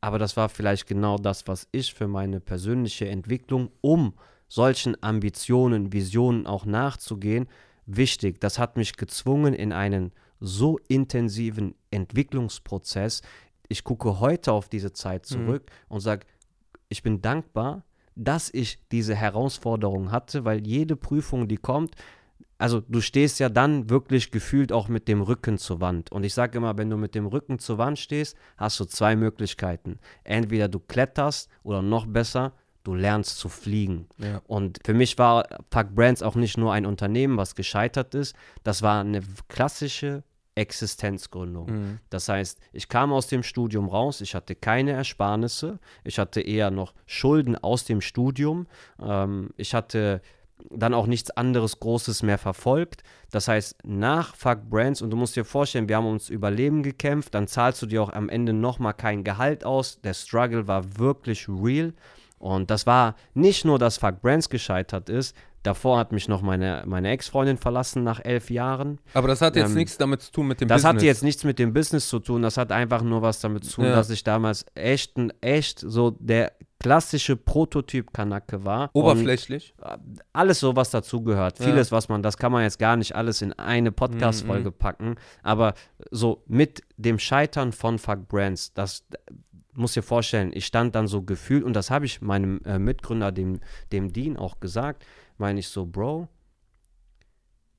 aber das war vielleicht genau das, was ich für meine persönliche Entwicklung, um solchen Ambitionen, Visionen auch nachzugehen, wichtig. Das hat mich gezwungen in einen so intensiven Entwicklungsprozess. Ich gucke heute auf diese Zeit zurück und sage, ich bin dankbar, dass ich diese Herausforderung hatte, weil jede Prüfung, die kommt, also du stehst ja dann wirklich gefühlt auch mit dem Rücken zur Wand. Und ich sage immer, wenn du mit dem Rücken zur Wand stehst, hast du zwei Möglichkeiten. Entweder du kletterst oder noch besser, du lernst zu fliegen. Ja. Und für mich war Fuck Brands auch nicht nur ein Unternehmen, was gescheitert ist, das war eine klassische Existenzgründung. Mhm. Das heißt, ich kam aus dem Studium raus, ich hatte keine Ersparnisse, ich hatte eher noch Schulden aus dem Studium, ähm, ich hatte dann auch nichts anderes Großes mehr verfolgt. Das heißt, nach Fuck Brands, und du musst dir vorstellen, wir haben uns Überleben gekämpft, dann zahlst du dir auch am Ende nochmal kein Gehalt aus. Der Struggle war wirklich real. Und das war nicht nur, dass Fuck Brands gescheitert ist. Davor hat mich noch meine, meine Ex-Freundin verlassen nach elf Jahren. Aber das hat jetzt Ähm, nichts damit zu tun mit dem Das Business. hatte jetzt nichts mit dem Business zu tun, das hat einfach nur was damit zu tun, Ja. dass ich damals echt, echt so der klassische Prototyp-Kanacke war. Oberflächlich. Und alles so, was dazugehört. Ja. Vieles, was man, das kann man jetzt gar nicht alles in eine Podcast-Folge Mhm. packen, aber so mit dem Scheitern von Fuck Brands, das muss dir vorstellen, ich stand dann so gefühlt, und das habe ich meinem äh, Mitgründer, dem, dem Dean, auch gesagt, meine ich so, Bro,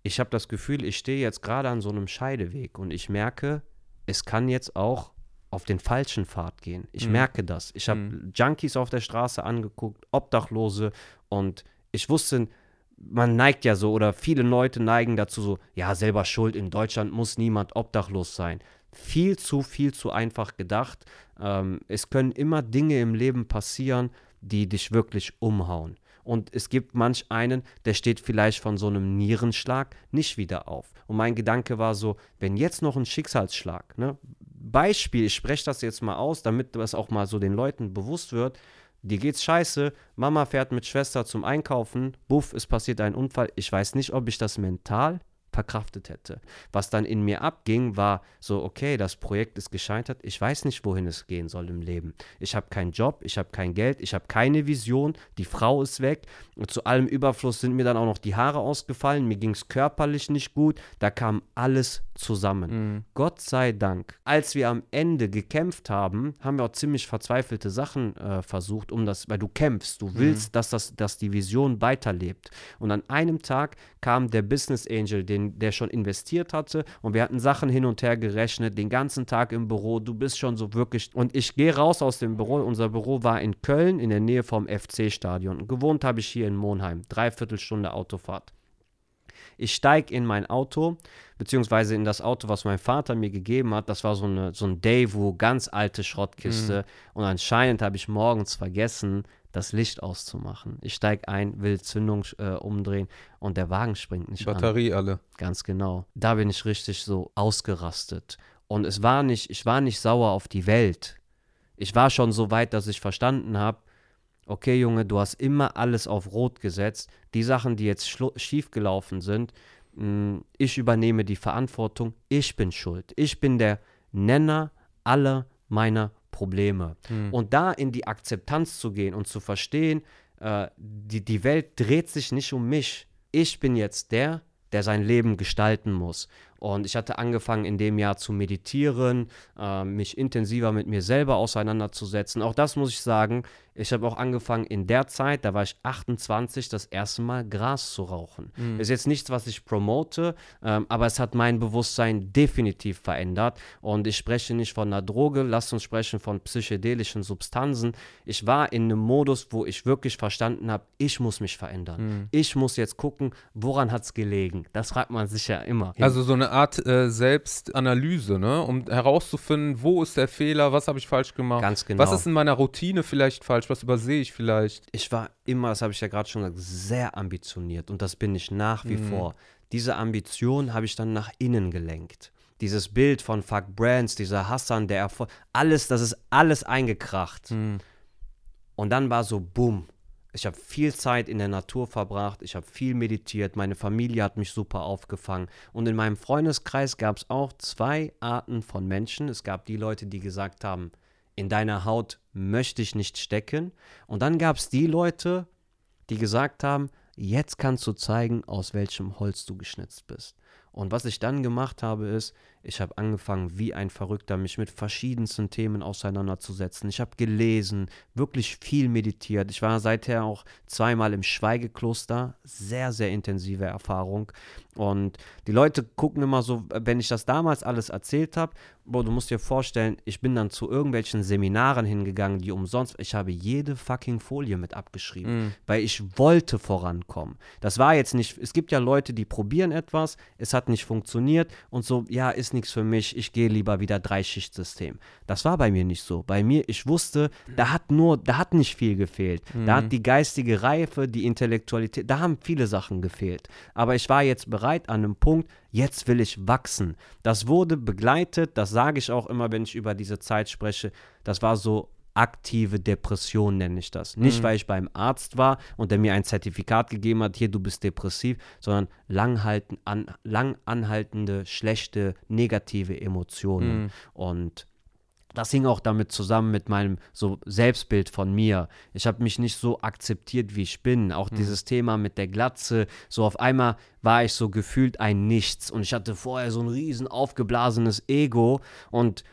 ich habe das Gefühl, ich stehe jetzt gerade an so einem Scheideweg und ich merke, es kann jetzt auch auf den falschen Pfad gehen. Ich Mhm. merke das. Ich habe Mhm. Junkies auf der Straße angeguckt, Obdachlose und ich wusste, man neigt ja so oder viele Leute neigen dazu so, ja, selber schuld, in Deutschland muss niemand obdachlos sein. Viel zu, viel zu einfach gedacht. Ähm, es können immer Dinge im Leben passieren, die dich wirklich umhauen. Und es gibt manch einen, der steht vielleicht von so einem Nierenschlag nicht wieder auf. Und mein Gedanke war so, wenn jetzt noch ein Schicksalsschlag, ne? Beispiel, ich spreche das jetzt mal aus, damit das auch mal so den Leuten bewusst wird, dir geht's scheiße, Mama fährt mit Schwester zum Einkaufen, buff, es passiert ein Unfall. Ich weiß nicht, ob ich das mental verkraftet hätte. Was dann in mir abging, war so, okay, das Projekt ist gescheitert, ich weiß nicht, wohin es gehen soll im Leben. Ich habe keinen Job, ich habe kein Geld, ich habe keine Vision, die Frau ist weg und zu allem Überfluss sind mir dann auch noch die Haare ausgefallen, mir ging es körperlich nicht gut, da kam alles zusammen. Mhm. Gott sei Dank. Als wir am Ende gekämpft haben, haben wir auch ziemlich verzweifelte Sachen äh, versucht, um das, weil du kämpfst, du willst, mhm. dass, das, dass die Vision weiterlebt. Und an einem Tag kam der Business Angel, den, der schon investiert hatte und wir hatten Sachen hin und her gerechnet, den ganzen Tag im Büro, du bist schon so wirklich und ich gehe raus aus dem Büro, unser Büro war in Köln in der Nähe vom FC-Stadion. Gewohnt habe ich hier in Monheim, dreiviertel Stunde Autofahrt. Ich steige in mein Auto, beziehungsweise in das Auto, was mein Vater mir gegeben hat. Das war so, eine, so ein Daewoo, ganz alte Schrottkiste. Mhm. Und anscheinend habe ich morgens vergessen, das Licht auszumachen. Ich steige ein, will Zündung äh, umdrehen und der Wagen springt nicht Batterie an. alle. Ganz genau. Da bin ich richtig so ausgerastet. Und es war nicht, ich war nicht sauer auf die Welt. Ich war schon so weit, dass ich verstanden habe, okay Junge, du hast immer alles auf Rot gesetzt. Die Sachen, die jetzt schiefgelaufen sind, mh, hm, ich übernehme die Verantwortung. Ich bin schuld. Ich bin der Nenner aller meiner Probleme. Mhm. Und da in die Akzeptanz zu gehen und zu verstehen, äh, die, die Welt dreht sich nicht um mich. Ich bin jetzt der, der sein Leben gestalten muss. Und ich hatte angefangen, in dem Jahr zu meditieren, äh, mich intensiver mit mir selber auseinanderzusetzen. Auch das muss ich sagen, ich habe auch angefangen in der Zeit, da war ich 28, das erste Mal Gras zu rauchen. Mhm. Ist jetzt nichts, was ich promote, ähm, aber es hat mein Bewusstsein definitiv verändert. Und ich spreche nicht von einer Droge, lasst uns sprechen von psychedelischen Substanzen. Ich war in einem Modus, wo ich wirklich verstanden habe, ich muss mich verändern. Mhm. Ich muss jetzt gucken, woran hat es gelegen. Das fragt man sich ja immer. Also so eine Art äh, Selbstanalyse, ne? um herauszufinden, wo ist der Fehler, was habe ich falsch gemacht. Ganz genau. Was ist in meiner Routine vielleicht falsch? Falsch? Was übersehe ich vielleicht? Ich war immer, das habe ich ja gerade schon gesagt, sehr ambitioniert und das bin ich nach wie mhm. vor. Diese Ambition habe ich dann nach innen gelenkt. Dieses Bild von Fuck Brands, dieser Hassan, der Erfolg, alles, das ist alles eingekracht. Mhm. Und dann war so, boom, ich habe viel Zeit in der Natur verbracht, ich habe viel meditiert, meine Familie hat mich super aufgefangen. Und in meinem Freundeskreis gab es auch zwei Arten von Menschen. Es gab die Leute, die gesagt haben, in deiner Haut möchte ich nicht stecken. Und dann gab es die Leute, die gesagt haben, jetzt kannst du zeigen, aus welchem Holz du geschnitzt bist. Und was ich dann gemacht habe, ist, ich habe angefangen, wie ein Verrückter, mich mit verschiedensten Themen auseinanderzusetzen. Ich habe gelesen, wirklich viel meditiert. Ich war seither auch zweimal im Schweigekloster. Sehr, sehr intensive Erfahrung. Und die Leute gucken immer so, wenn ich das damals alles erzählt habe, du musst dir vorstellen, ich bin dann zu irgendwelchen Seminaren hingegangen, die umsonst, ich habe jede fucking Folie mit abgeschrieben, mm. weil ich wollte vorankommen. Das war jetzt nicht, es gibt ja Leute, die probieren etwas, es hat nicht funktioniert und so, ja, ist nichts für mich, ich gehe lieber wieder Dreischichtsystem. Das war bei mir nicht so. Bei mir, ich wusste, da hat nur, da hat nicht viel gefehlt. Mm. Da hat mhm. die geistige Reife, die Intellektualität, da haben viele Sachen gefehlt. Aber ich war jetzt bereit, bereit an einem Punkt, jetzt will ich wachsen. Das wurde begleitet, das sage ich auch immer, wenn ich über diese Zeit spreche, das war so aktive Depression nenne ich das. Nicht, mhm. weil ich beim Arzt war und der mir ein Zertifikat gegeben hat, hier, du bist depressiv, sondern langhalten, an, lang anhaltende, schlechte, negative Emotionen. Mhm. Und das hing auch damit zusammen mit meinem so Selbstbild von mir. Ich habe mich nicht so akzeptiert, wie ich bin. Auch mhm. dieses Thema mit der Glatze. So auf einmal war ich so gefühlt ein Nichts und ich hatte vorher so ein riesen aufgeblasenes Ego und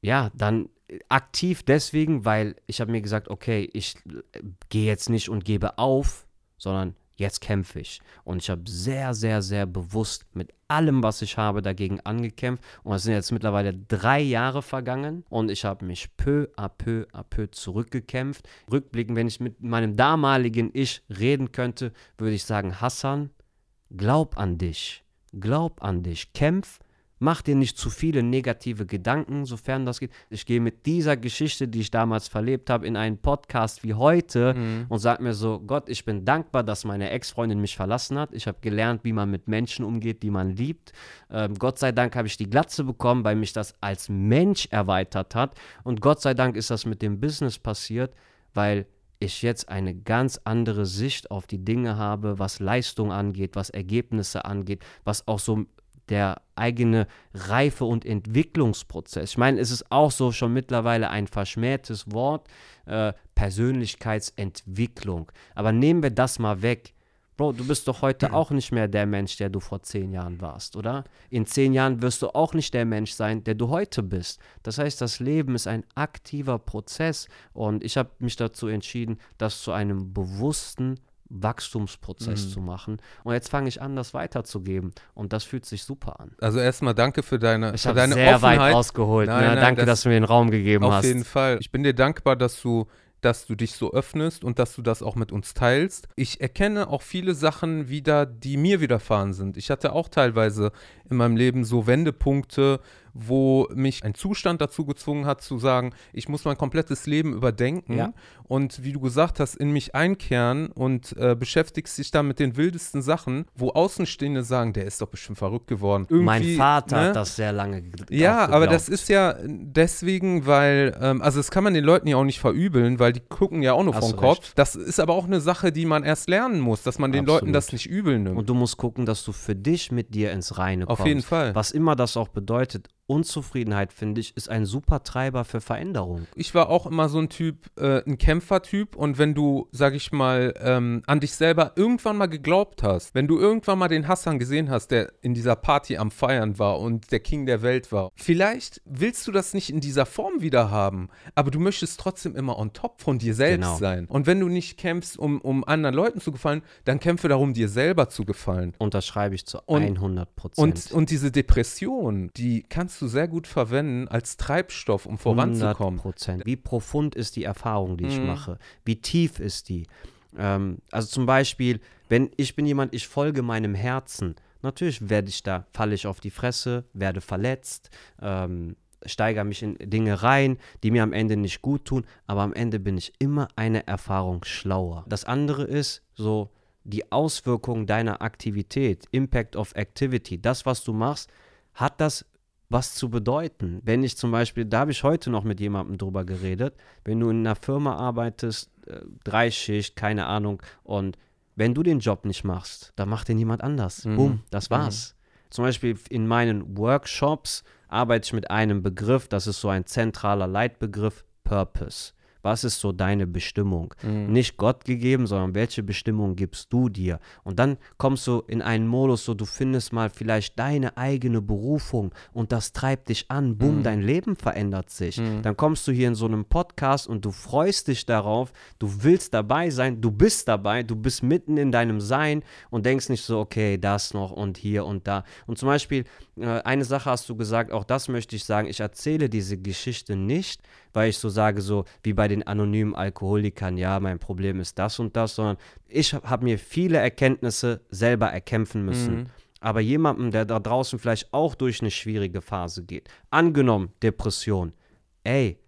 ja, dann aktiv deswegen, weil ich habe mir gesagt, okay, ich äh, gehe jetzt nicht und gebe auf, sondern jetzt kämpfe ich. Und ich habe sehr, sehr, sehr bewusst mit allem, was ich habe, dagegen angekämpft. Und es sind jetzt mittlerweile drei Jahre vergangen und ich habe mich peu à peu à peu zurückgekämpft. Rückblickend, wenn ich mit meinem damaligen Ich reden könnte, würde ich sagen, Hassan, glaub an dich. Glaub an dich. Kämpf Mach dir nicht zu viele negative Gedanken, sofern das geht. Ich gehe mit dieser Geschichte, die ich damals verlebt habe, in einen Podcast wie heute mhm. und sage mir so: Gott, ich bin dankbar, dass meine Ex-Freundin mich verlassen hat. Ich habe gelernt, wie man mit Menschen umgeht, die man liebt. Ähm, Gott sei Dank habe ich die Glatze bekommen, weil mich das als Mensch erweitert hat. Und Gott sei Dank ist das mit dem Business passiert, weil ich jetzt eine ganz andere Sicht auf die Dinge habe, was Leistung angeht, was Ergebnisse angeht, was auch so der eigene Reife- und Entwicklungsprozess. Ich meine, es ist auch so schon mittlerweile ein verschmähtes Wort, äh, Persönlichkeitsentwicklung. Aber nehmen wir das mal weg. Bro, du bist doch heute auch nicht mehr der Mensch, der du vor zehn Jahren warst, oder? In zehn Jahren wirst du auch nicht der Mensch sein, der du heute bist. Das heißt, das Leben ist ein aktiver Prozess und ich habe mich dazu entschieden, das zu einem bewussten Wachstumsprozess Mhm. zu machen. Und jetzt fange ich an, das weiterzugeben. Und das fühlt sich super an. Also erstmal danke für deine, Ich habe deine sehr Offenheit. weit ausgeholt. Nein, ne? nein, Danke, das- dass du mir den Raum gegeben Auf hast. jeden Fall. Ich bin dir dankbar, dass du, dass du dich so öffnest und dass du das auch mit uns teilst. Ich erkenne auch viele Sachen wieder, die mir widerfahren sind. Ich hatte auch teilweise in meinem Leben so Wendepunkte, wo mich ein Zustand dazu gezwungen hat zu sagen, ich muss mein komplettes Leben überdenken Ja. und wie du gesagt hast, in mich einkehren und äh, beschäftigst dich dann mit den wildesten Sachen, wo Außenstehende sagen, der ist doch bestimmt verrückt geworden. mein Irgendwie, Vater ne? hat das sehr lange ge- Ja, aber das ist ja deswegen, weil, ähm, also das kann man den Leuten ja auch nicht verübeln, weil die gucken ja auch nur Hast vom Kopf. Das ist aber auch eine Sache, die man erst lernen muss, dass man den Leuten Absolut. das nicht übel nimmt. Und du musst gucken, dass du für dich mit dir ins Reine Auf jeden Fall. Was immer das auch bedeutet, Unzufriedenheit, finde ich, ist ein super Treiber für Veränderung. Ich war auch immer so ein Typ, äh, ein Kämpfertyp und wenn du, sag ich mal, ähm, an dich selber irgendwann mal geglaubt hast, wenn du irgendwann mal den Hassan gesehen hast, der in dieser Party am Feiern war und der King der Welt war, vielleicht willst du das nicht in dieser Form wieder haben, aber du möchtest trotzdem immer on top von dir selbst Genau. sein. Und wenn du nicht kämpfst, um, um anderen Leuten zu gefallen, dann kämpfe darum, dir selber zu gefallen. Unterschreibe ich zu Und- 100 Prozent. Und, und diese Depression, die kannst du sehr gut verwenden als Treibstoff, um voranzukommen. 100%. Wie profund ist die Erfahrung, die ich Mhm. mache? Wie tief ist die? Ähm, also zum Beispiel, wenn ich bin jemand, ich folge meinem Herzen. Natürlich werde ich da, falle ich auf die Fresse, werde verletzt, ähm, steigere mich in Dinge rein, die mir am Ende nicht gut tun, aber am Ende bin ich immer eine Erfahrung schlauer. Das andere ist so die Auswirkung deiner Aktivität, Impact of Activity, das, was du machst, hat das was zu bedeuten. Wenn ich zum Beispiel, da habe ich heute noch mit jemandem drüber geredet, wenn du in einer Firma arbeitest, äh, Dreischicht, keine Ahnung, und wenn du den Job nicht machst, dann macht den jemand anders. Mhm. Boom, das war's. Zum Beispiel in meinen Workshops arbeite ich mit einem Begriff, das ist so ein zentraler Leitbegriff, Purpose. Was ist so deine Bestimmung? Mhm. Nicht Gott gegeben, sondern welche Bestimmung gibst du dir? Und dann kommst du in einen Modus, so du findest mal vielleicht deine eigene Berufung und das treibt dich an. Bumm, dein Leben verändert sich. Dann kommst du hier in so einem Podcast und du freust dich darauf, du willst dabei sein, du bist dabei, du bist mitten in deinem Sein und denkst nicht so, okay, das noch und hier und da. Und zum Beispiel, äh, eine Sache hast du gesagt, auch das möchte ich sagen, ich erzähle diese Geschichte nicht, weil ich so sage, so wie bei den anonymen Alkoholikern, ja, mein Problem ist das und das, sondern ich habe mir viele Erkenntnisse selber erkämpfen müssen. Aber jemandem, der da draußen vielleicht auch durch eine schwierige Phase geht, angenommen Depression, ey,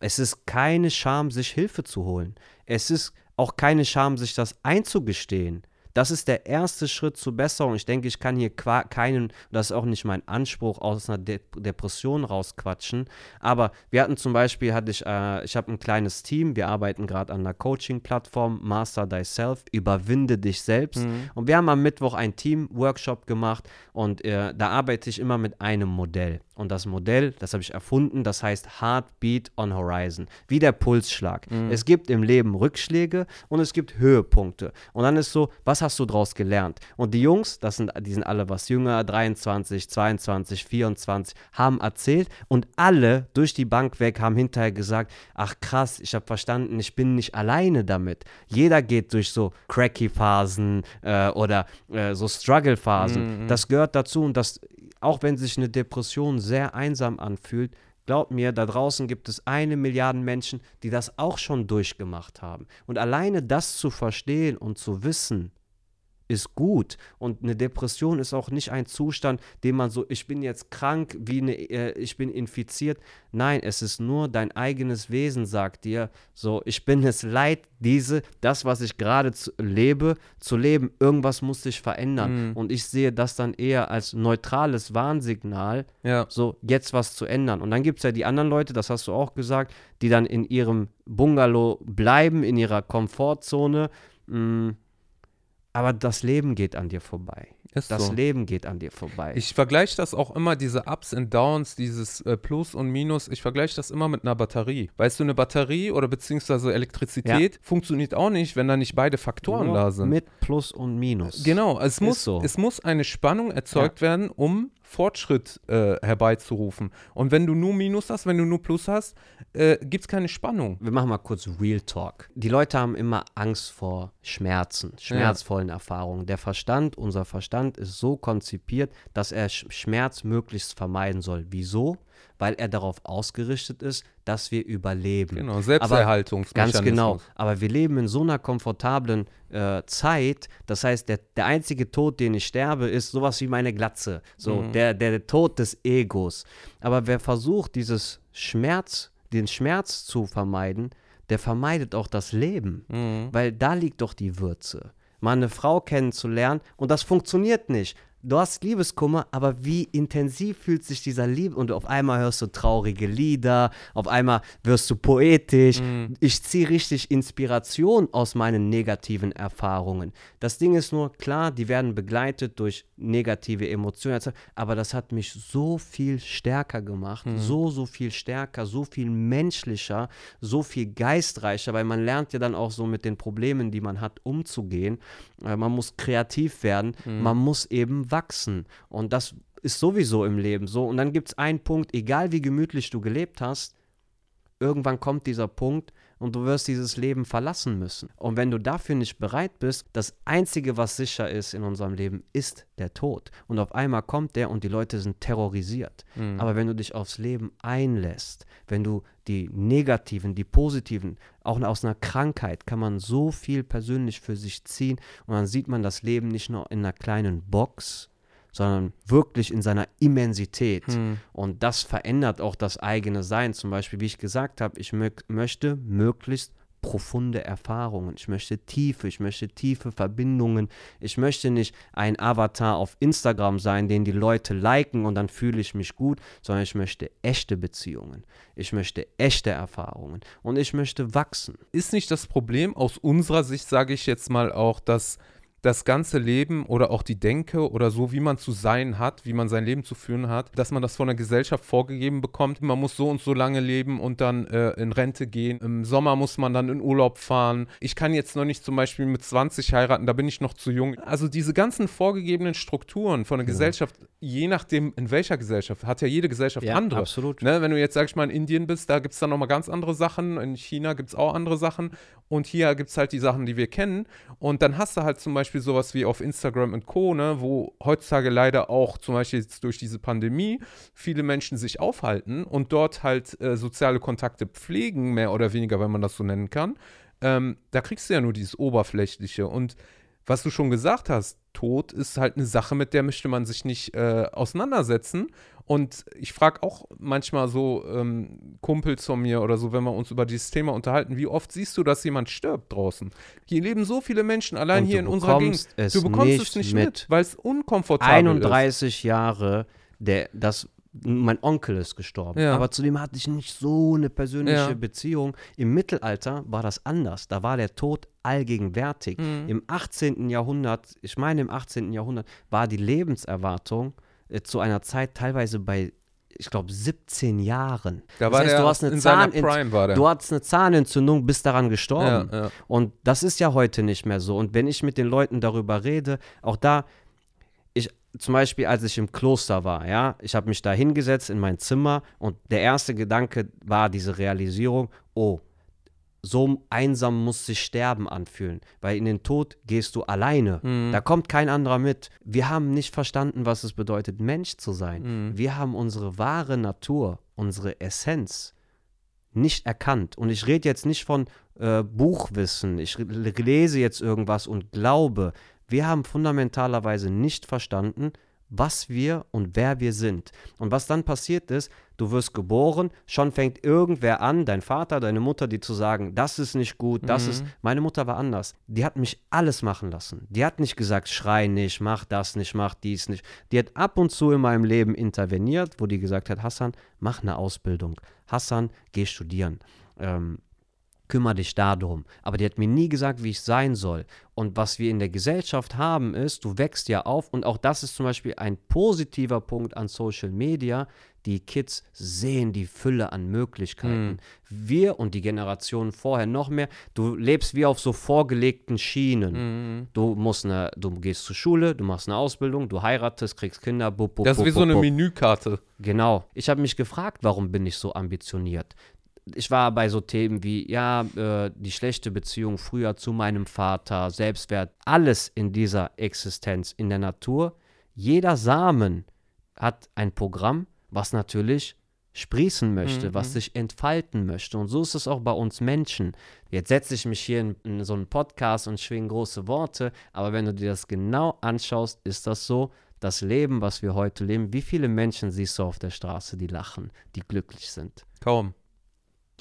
es ist keine Scham, sich Hilfe zu holen. Es ist auch keine Scham, sich das einzugestehen. Das ist der erste Schritt zur Besserung. Ich denke, ich kann hier keinen, das ist auch nicht mein Anspruch, aus einer De Depression rausquatschen. Aber wir hatten zum Beispiel, hatte ich, äh, ich habe ein kleines Team, wir arbeiten gerade an einer Coaching-Plattform, Master Thyself, überwinde dich selbst. Mhm. Und wir haben am Mittwoch einen Team-Workshop gemacht und äh, da arbeite ich immer mit einem Modell. Und das Modell, das habe ich erfunden, das heißt Heartbeat on Horizon, wie der Pulsschlag. Es gibt im Leben Rückschläge und es gibt Höhepunkte. Und dann ist so, was hast du daraus gelernt? Und die Jungs, das sind, die sind alle was jünger, 23, 22, 24, haben erzählt und alle durch die Bank weg haben hinterher gesagt, ach krass, ich habe verstanden, ich bin nicht alleine damit. Jeder geht durch so cracky Phasen äh, oder äh, so Struggle-Phasen. Das gehört dazu und das, auch wenn sich eine Depression sehr einsam anfühlt, Glaub mir, da draußen gibt es eine Milliarde Menschen, die das auch schon durchgemacht haben. Und alleine das zu verstehen und zu wissen, ist gut. Und eine Depression ist auch nicht ein Zustand, den man so, ich bin jetzt krank, wie eine, äh, ich bin infiziert. Nein, es ist nur dein eigenes Wesen, sagt dir, so, ich bin es leid, diese, das, was ich gerade lebe, zu leben. Irgendwas muss sich verändern. Mhm. Und ich sehe das dann eher als neutrales Warnsignal, ja. so, jetzt was zu ändern. Und dann gibt es ja die anderen Leute, das hast du auch gesagt, die dann in ihrem Bungalow bleiben, in ihrer Komfortzone. Mh, mm, aber das Leben geht an dir vorbei. Ist das so. Leben geht an dir vorbei. Ich vergleiche das auch immer, diese Ups und Downs, dieses äh, Plus und Minus, ich vergleiche das immer mit einer Batterie. Weißt du, eine Batterie oder beziehungsweise Elektrizität ja. funktioniert auch nicht, wenn da nicht beide Faktoren Nur da sind. Mit Plus und Minus. Genau, es, muss, so. es muss eine Spannung erzeugt ja. werden, um Fortschritt äh, herbeizurufen. Und wenn du nur Minus hast, wenn du nur Plus hast, äh, gibt es keine Spannung. Wir machen mal kurz Real Talk. Die Leute haben immer Angst vor Schmerzen, schmerzvollen ja. Erfahrungen. Der Verstand, unser Verstand ist so konzipiert, dass er Schmerz möglichst vermeiden soll. Wieso? Weil er darauf ausgerichtet ist, dass wir überleben. Genau, Selbsterhaltungsmechanismus. Ganz genau. Aber wir leben in so einer komfortablen äh, Zeit. Das heißt, der, der einzige Tod, den ich sterbe, ist sowas wie meine Glatze. So, mhm. der, der Tod des Egos. Aber wer versucht, dieses Schmerz, den Schmerz zu vermeiden, der vermeidet auch das Leben. Mhm. Weil da liegt doch die Würze mal eine Frau kennenzulernen und das funktioniert nicht du hast Liebeskummer, aber wie intensiv fühlt sich dieser Liebe und auf einmal hörst du traurige Lieder, auf einmal wirst du poetisch. Mm. Ich ziehe richtig Inspiration aus meinen negativen Erfahrungen. Das Ding ist nur, klar, die werden begleitet durch negative Emotionen, aber das hat mich so viel stärker gemacht, mm. so, so viel stärker, so viel menschlicher, so viel geistreicher, weil man lernt ja dann auch so mit den Problemen, die man hat, umzugehen. Äh, man muss kreativ werden, mm. man muss eben wachsen. Und das ist sowieso im Leben so. Und dann gibt es einen Punkt, egal wie gemütlich du gelebt hast, irgendwann kommt dieser Punkt und du wirst dieses Leben verlassen müssen. Und wenn du dafür nicht bereit bist, das Einzige, was sicher ist in unserem Leben, ist der Tod. Und auf einmal kommt der und die Leute sind terrorisiert. Mhm. Aber wenn du dich aufs Leben einlässt, wenn du die negativen, die positiven, auch aus einer Krankheit kann man so viel persönlich für sich ziehen und dann sieht man das Leben nicht nur in einer kleinen Box, sondern wirklich in seiner Immensität. Hm. Und das verändert auch das eigene Sein. Zum Beispiel, wie ich gesagt habe, ich mö möchte möglichst profunde Erfahrungen. Ich möchte Tiefe, ich möchte tiefe Verbindungen. Ich möchte nicht ein Avatar auf Instagram sein, den die Leute liken und dann fühle ich mich gut, sondern ich möchte echte Beziehungen. Ich möchte echte Erfahrungen und ich möchte wachsen. Ist nicht das Problem aus unserer Sicht, sage ich jetzt mal auch, dass das ganze Leben oder auch die Denke oder so, wie man zu sein hat, wie man sein Leben zu führen hat, dass man das von der Gesellschaft vorgegeben bekommt. Man muss so und so lange leben und dann äh, in Rente gehen. Im Sommer muss man dann in Urlaub fahren. Ich kann jetzt noch nicht zum Beispiel mit 20 heiraten, da bin ich noch zu jung. Also diese ganzen vorgegebenen Strukturen von der ja. Gesellschaft, je nachdem, in welcher Gesellschaft, hat ja jede Gesellschaft ja, andere. Absolut. Ne, wenn du jetzt, sag ich mal, in Indien bist, da gibt es dann nochmal ganz andere Sachen. In China gibt es auch andere Sachen. Und hier gibt es halt die Sachen, die wir kennen. Und dann hast du halt zum Beispiel sowas wie auf Instagram und Co., ne, wo heutzutage leider auch zum Beispiel jetzt durch diese Pandemie viele Menschen sich aufhalten und dort halt äh, soziale Kontakte pflegen, mehr oder weniger, wenn man das so nennen kann. Ähm, da kriegst du ja nur dieses Oberflächliche. Und was du schon gesagt hast, Tod ist halt eine Sache, mit der möchte man sich nicht äh, auseinandersetzen. Und ich frage auch manchmal so ähm, Kumpels von mir oder so, wenn wir uns über dieses Thema unterhalten, wie oft siehst du, dass jemand stirbt draußen? Hier leben so viele Menschen, allein hier in unserer Gegend. Du bekommst nicht es nicht mit, mit weil es unkomfortabel 31 ist. 31 Jahre, der, das mein Onkel ist gestorben. Ja. Aber zu dem hatte ich nicht so eine persönliche ja. Beziehung. Im Mittelalter war das anders. Da war der Tod allgegenwärtig. Mhm. Im 18. Jahrhundert, ich meine im 18. Jahrhundert, war die Lebenserwartung zu einer Zeit teilweise bei ich glaube, 17 Jahren. Da war das heißt, du hast eine Zahn Du hattest eine Zahnentzündung, bist daran gestorben. Ja, ja. Und das ist ja heute nicht mehr so. Und wenn ich mit den Leuten darüber rede, auch da, ich, zum Beispiel, als ich im Kloster war, ja, ich habe mich da hingesetzt in mein Zimmer und der erste Gedanke war diese Realisierung, oh, so einsam muss sich Sterben anfühlen, weil in den Tod gehst du alleine. Mhm. Da kommt kein anderer mit. Wir haben nicht verstanden, was es bedeutet, Mensch zu sein. Mhm. Wir haben unsere wahre Natur, unsere Essenz nicht erkannt. Und ich rede jetzt nicht von äh, Buchwissen. Ich lese jetzt irgendwas und glaube. Wir haben fundamentalerweise nicht verstanden, was wir und wer wir sind. Und was dann passiert ist, du wirst geboren, schon fängt irgendwer an, dein Vater, deine Mutter, die zu sagen, das ist nicht gut, das Mhm. ist. Meine Mutter war anders. Die hat mich alles machen lassen. Die hat nicht gesagt, schrei nicht, mach das nicht, mach dies nicht. Die hat ab und zu in meinem Leben interveniert, wo die gesagt hat, Hassan, mach eine Ausbildung. Hassan, geh studieren. Ähm, kümmere dich darum. Aber die hat mir nie gesagt, wie ich sein soll. Und was wir in der Gesellschaft haben, ist, du wächst ja auf und auch das ist zum Beispiel ein positiver Punkt an Social Media. Die Kids sehen die Fülle an Möglichkeiten. Wir und die Generationen vorher noch mehr, du lebst wie auf so vorgelegten Schienen. Du musst eine, du gehst zur Schule, du machst eine Ausbildung, du heiratest, kriegst Kinder, bub, bub, Das ist bub, wie so eine. Menükarte. Genau. Ich habe mich gefragt, warum bin ich so ambitioniert? Ich war bei so Themen wie, ja, äh, die schlechte Beziehung früher zu meinem Vater, Selbstwert, alles in dieser Existenz in der Natur. Jeder Samen hat ein Programm, was natürlich sprießen möchte, was sich entfalten möchte. Und so ist es auch bei uns Menschen. Jetzt setze ich mich hier in, in so einen Podcast und schwinge große Worte, aber wenn du dir das genau anschaust, ist das so, das Leben, was wir heute leben, wie viele Menschen siehst du auf der Straße, die lachen, die glücklich sind? Kaum.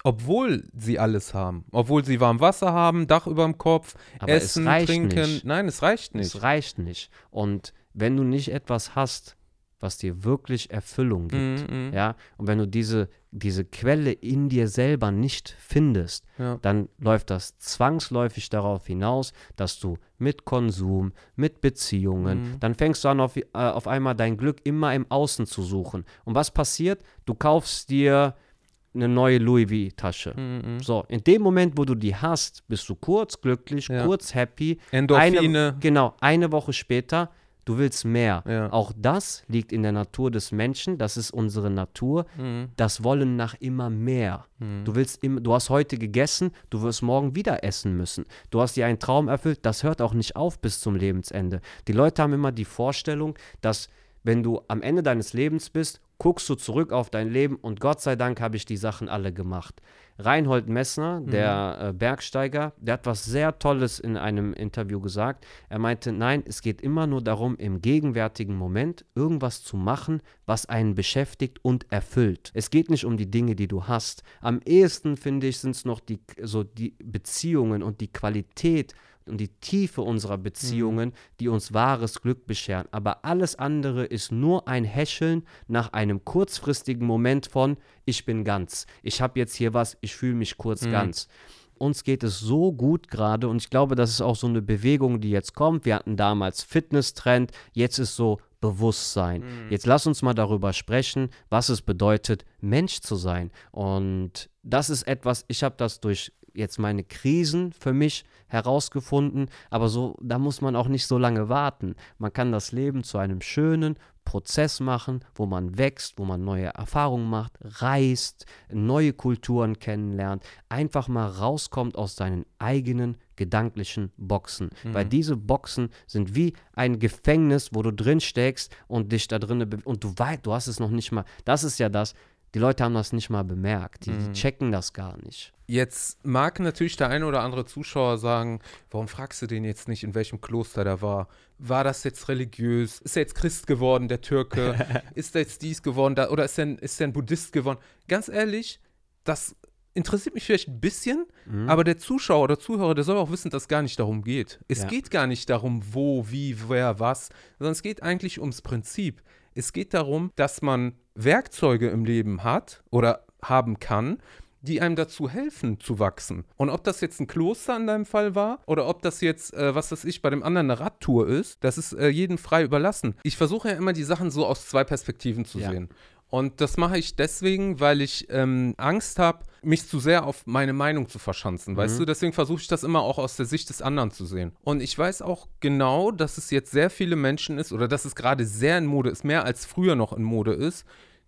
Obwohl sie alles haben. Obwohl sie warm Wasser haben, Dach über dem Kopf, Aber Essen, Trinken. nicht. Nein, es reicht nicht. Es reicht nicht. Und wenn du nicht etwas hast, was dir wirklich Erfüllung gibt, Mhm, mhm. ja, und wenn du diese, diese Quelle in dir selber nicht findest, Ja. dann läuft das zwangsläufig darauf hinaus, dass du mit Konsum, mit Beziehungen, Mhm. dann fängst du an, auf, äh, auf einmal dein Glück immer im Außen zu suchen. Und was passiert? Du kaufst dir eine neue Louis V-Tasche. Mhm, So, in dem Moment, wo du die hast, bist du kurz glücklich, Ja. kurz happy. Endorphine. Eine, genau, eine Woche später, du willst mehr. Ja. Auch das liegt in der Natur des Menschen, das ist unsere Natur, Mhm. das Wollen nach immer mehr. Du willst im, du hast heute gegessen, du wirst morgen wieder essen müssen. Du hast dir einen Traum erfüllt, das hört auch nicht auf bis zum Lebensende. Die Leute haben immer die Vorstellung, dass wenn du am Ende deines Lebens bist, guckst du zurück auf dein Leben und Gott sei Dank habe ich die Sachen alle gemacht. Reinhold Messner, der äh, Bergsteiger, der hat was sehr Tolles in einem Interview gesagt. Er meinte, nein, es geht immer nur darum, im gegenwärtigen Moment irgendwas zu machen, was einen beschäftigt und erfüllt. Es geht nicht um die Dinge, die du hast. Am ehesten, finde ich, sind es noch die, so die Beziehungen und die Qualität und die Tiefe unserer Beziehungen, die uns wahres Glück bescheren. Aber alles andere ist nur ein Häscheln nach einem kurzfristigen Moment von, ich bin ganz. Ich habe jetzt hier was, ich fühle mich kurz ganz. Uns geht es so gut gerade und ich glaube, das ist auch so eine Bewegung, die jetzt kommt. Wir hatten damals Fitness-Trend, jetzt ist so Bewusstsein. Jetzt lass uns mal darüber sprechen, was es bedeutet, Mensch zu sein. Und das ist etwas, ich habe das durch jetzt meine Krisen für mich herausgefunden, aber so, da muss man auch nicht so lange warten. Man kann das Leben zu einem schönen Prozess machen, wo man wächst, wo man neue Erfahrungen macht, reist, neue Kulturen kennenlernt, einfach mal rauskommt aus seinen eigenen gedanklichen Boxen. Weil diese Boxen sind wie ein Gefängnis, wo du drin steckst und dich da drinnen be- und du weißt, du hast es noch nicht mal. Das ist ja das. Die Leute haben das nicht mal bemerkt. Die, die checken das gar nicht. Jetzt mag natürlich der eine oder andere Zuschauer sagen, warum fragst du den jetzt nicht, in welchem Kloster der war? War das jetzt religiös? Ist er jetzt Christ geworden, der Türke? ist er jetzt dies geworden? Da, oder ist er, ein, ist er ein Buddhist geworden? Ganz ehrlich, das interessiert mich vielleicht ein bisschen, aber der Zuschauer oder Zuhörer, der soll auch wissen, dass es gar nicht darum geht. Es Ja. geht gar nicht darum, wo, wie, wer, was, sondern es geht eigentlich ums Prinzip. Es geht darum, dass man Werkzeuge im Leben hat oder haben kann, die einem dazu helfen zu wachsen. Und ob das jetzt ein Kloster in deinem Fall war oder ob das jetzt, äh, was weiß ich, bei dem anderen eine Radtour ist, das ist äh, jedem frei überlassen. Ich versuche ja immer die Sachen so aus zwei Perspektiven zu Ja. sehen. Und das mache ich deswegen, weil ich ähm, Angst habe, mich zu sehr auf meine Meinung zu verschanzen, weißt du? Deswegen versuche ich das immer auch aus der Sicht des anderen zu sehen. Und ich weiß auch genau, dass es jetzt sehr viele Menschen ist oder dass es gerade sehr in Mode ist, mehr als früher noch in Mode ist,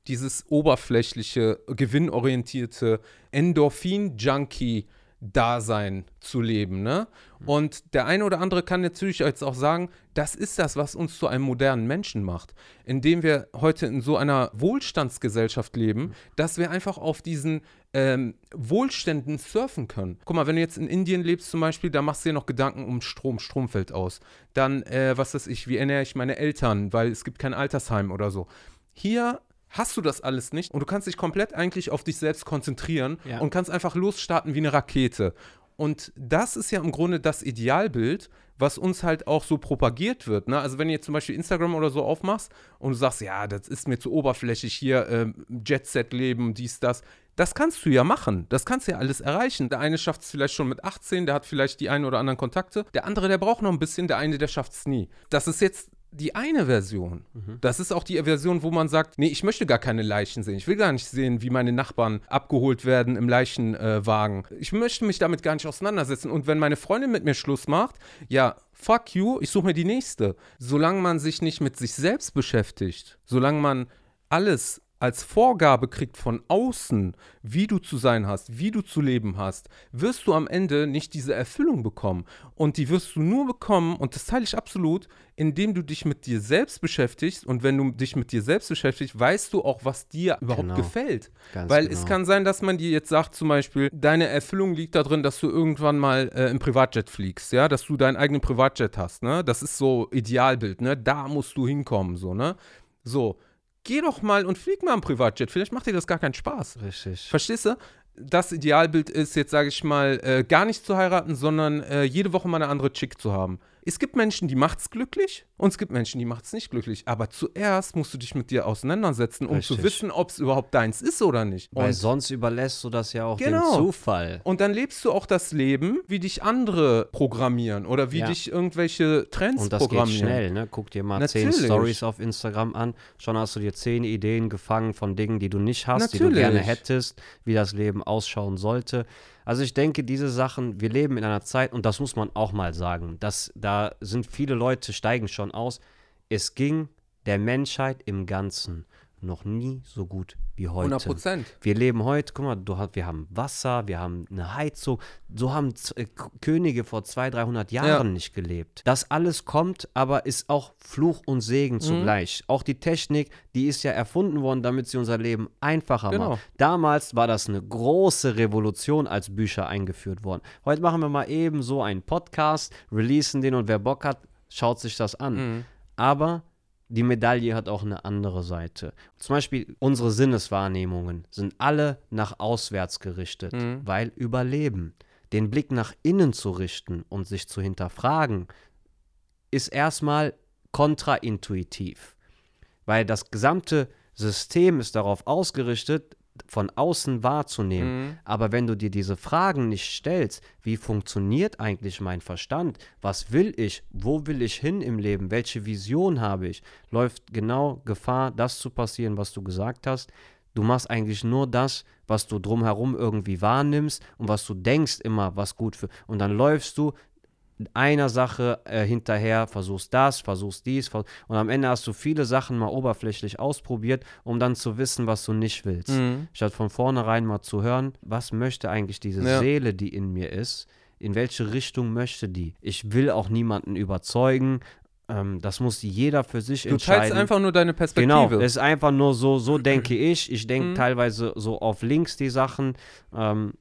dieses oberflächliche, gewinnorientierte Endorphin-Junkie Dasein zu leben, ne? Und der eine oder andere kann natürlich jetzt auch sagen, das ist das, was uns zu einem modernen Menschen macht, indem wir heute in so einer Wohlstandsgesellschaft leben, dass wir einfach auf diesen ähm, Wohlständen surfen können. Guck mal, wenn du jetzt in Indien lebst zum Beispiel, da machst du dir noch Gedanken um Strom, Strom fällt aus. Dann, äh, was weiß ich, wie ernähre ich meine Eltern, weil es gibt kein Altersheim oder so. Hier hast du das alles nicht und du kannst dich komplett eigentlich auf dich selbst konzentrieren Ja. und kannst einfach losstarten wie eine Rakete. Und das ist ja im Grunde das Idealbild, was uns halt auch so propagiert wird. Ne? Also wenn du jetzt zum Beispiel Instagram oder so aufmachst und du sagst, ja, das ist mir zu oberflächlich hier, ähm, Jet-Set-Leben, dies, das. Das kannst du ja machen. Das kannst du ja alles erreichen. Der eine schafft es vielleicht schon mit 18, der hat vielleicht die einen oder anderen Kontakte. Der andere, der braucht noch ein bisschen, der eine, der schafft es nie. Das ist jetzt die eine Version. Das ist auch die Version, wo man sagt, nee, ich möchte gar keine Leichen sehen. Ich will gar nicht sehen, wie meine Nachbarn abgeholt werden im Leichenwagen. ich möchte mich damit gar nicht auseinandersetzen. Und wenn meine Freundin mit mir Schluss macht, ja, fuck you, ich suche mir die nächste. Solange man sich nicht mit sich selbst beschäftigt, solange man alles als Vorgabe kriegt von außen, wie du zu sein hast, wie du zu leben hast, wirst du am Ende nicht diese Erfüllung bekommen. Und die wirst du nur bekommen, und das teile ich absolut, indem du dich mit dir selbst beschäftigst. Und wenn du dich mit dir selbst beschäftigst, weißt du auch, was dir überhaupt Genau. gefällt. Ganz Weil genau. es kann sein, dass man dir jetzt sagt, zum Beispiel, deine Erfüllung liegt darin, dass du irgendwann mal äh, im Privatjet fliegst, ja, dass du deinen eigenen Privatjet hast, ne? Das ist so Idealbild, ne? Da musst du hinkommen, so, ne? So, geh doch mal und flieg mal im Privatjet. Vielleicht macht dir das gar keinen Spaß. Richtig. Verstehst du? Das Idealbild ist jetzt, sage ich mal, äh, gar nicht zu heiraten, sondern äh, jede Woche mal eine andere Chick zu haben. Es gibt Menschen, die macht's glücklich und es gibt Menschen, die macht's nicht glücklich. Aber zuerst musst du dich mit dir auseinandersetzen, um zu Richtig. wissen, ob es überhaupt deins ist oder nicht. Weil Und, sonst überlässt du das ja auch Genau. dem Zufall. und dann lebst du auch das Leben, wie dich andere programmieren oder wie Ja. dich irgendwelche Trends Und das geht programmieren. schnell, ne? Guck dir mal zehn Natürlich. Stories auf Instagram an. Schon hast du dir zehn Ideen gefangen von Dingen, die du nicht hast, die du Natürlich. gerne hättest, wie das Leben ausschauen sollte. Also ich denke, diese Sachen, wir leben in einer Zeit, und das muss man auch mal sagen, dass da sind viele Leute, steigen schon aus. Es ging der Menschheit im Ganzen noch nie so gut wie heute. 100 Prozent. Wir leben heute, guck mal, du, wir haben Wasser, wir haben eine Heizung. So haben Z äh, Könige vor 200, 300 Jahren Ja. nicht gelebt. Das alles kommt, aber ist auch Fluch und Mhm. Segen zugleich. Auch die Technik, die ist ja erfunden worden, damit sie unser Leben einfacher Genau. macht. Damals war das eine große Revolution, als Bücher eingeführt wurden. Heute machen wir mal eben so einen Podcast, releasen den und wer Bock hat, schaut sich das an. Mhm. Aber die Medaille hat auch eine andere Seite. Zum Beispiel unsere Sinneswahrnehmungen sind alle nach auswärts gerichtet, Mhm. weil Überleben. Den Blick nach innen zu richten und sich zu hinterfragen, ist erstmal kontraintuitiv. Weil das gesamte System ist darauf ausgerichtet, von außen wahrzunehmen. Mhm. Aber wenn du dir diese Fragen nicht stellst, wie funktioniert eigentlich mein Verstand? Was will ich? Wo will ich hin im Leben? Welche Vision habe ich? Läuft genau Gefahr, das zu passieren, was du gesagt hast. Du machst eigentlich nur das, was du drumherum irgendwie wahrnimmst und was du denkst immer, was gut für. Und dann läufst du einer Sache äh, hinterher, versuchst das, versuchst dies, vers und am Ende hast du viele Sachen mal oberflächlich ausprobiert, um dann zu wissen, was du nicht willst. Mhm. Statt von vornherein mal zu hören, was möchte eigentlich diese Ja. Seele, die in mir ist, in welche Richtung möchte die? Ich will auch niemanden überzeugen. Ähm, das muss jeder für sich Du entscheiden. teilst einfach nur deine Perspektive. Genau, es ist einfach nur so, so denke ich. Ich denke Mhm. teilweise so auf links die Sachen. Ähm,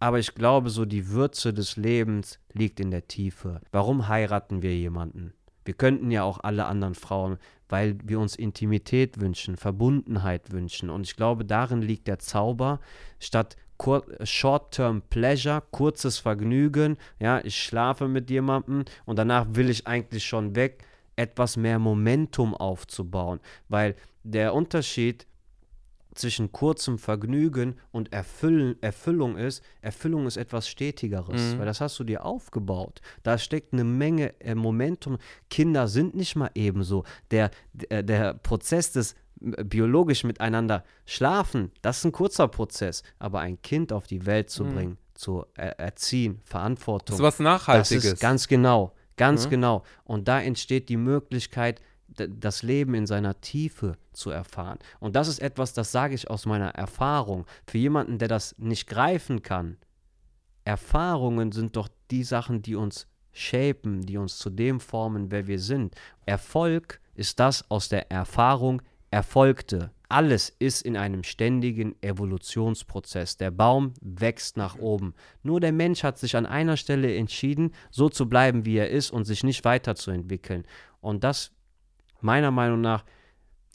aber ich glaube, so die Würze des Lebens liegt in der Tiefe. Warum heiraten wir jemanden? Wir könnten ja auch alle anderen Frauen, weil wir uns Intimität wünschen, Verbundenheit wünschen. Und ich glaube, darin liegt der Zauber. Statt Short-Term Pleasure, kurzes Vergnügen, ja, ich schlafe mit jemandem und danach will ich eigentlich schon weg, etwas mehr Momentum aufzubauen. Weil der Unterschied zwischen kurzem Vergnügen und Erfüllen, Erfüllung ist, Erfüllung ist etwas Stetigeres, Mhm. weil das hast du dir aufgebaut. Da steckt eine Menge äh, Momentum. Kinder sind nicht mal ebenso. Der, der, der Prozess des äh, biologisch miteinander schlafen, das ist ein kurzer Prozess. Aber ein Kind auf die Welt zu Mhm. bringen, zu er erziehen, Verantwortung, Das ist was das Nachhaltiges. ist ganz genau, ganz Mhm. genau. Und da entsteht die Möglichkeit, das Leben in seiner Tiefe zu erfahren. Und das ist etwas, das sage ich aus meiner Erfahrung. Für jemanden, der das nicht greifen kann, Erfahrungen sind doch die Sachen, die uns shapen, die uns zu dem formen, wer wir sind. Erfolg ist das aus der Erfahrung Erfolgte. Alles ist in einem ständigen Evolutionsprozess. Der Baum wächst nach oben. Nur der Mensch hat sich an einer Stelle entschieden, so zu bleiben, wie er ist und sich nicht weiterzuentwickeln. Und das, meiner Meinung nach,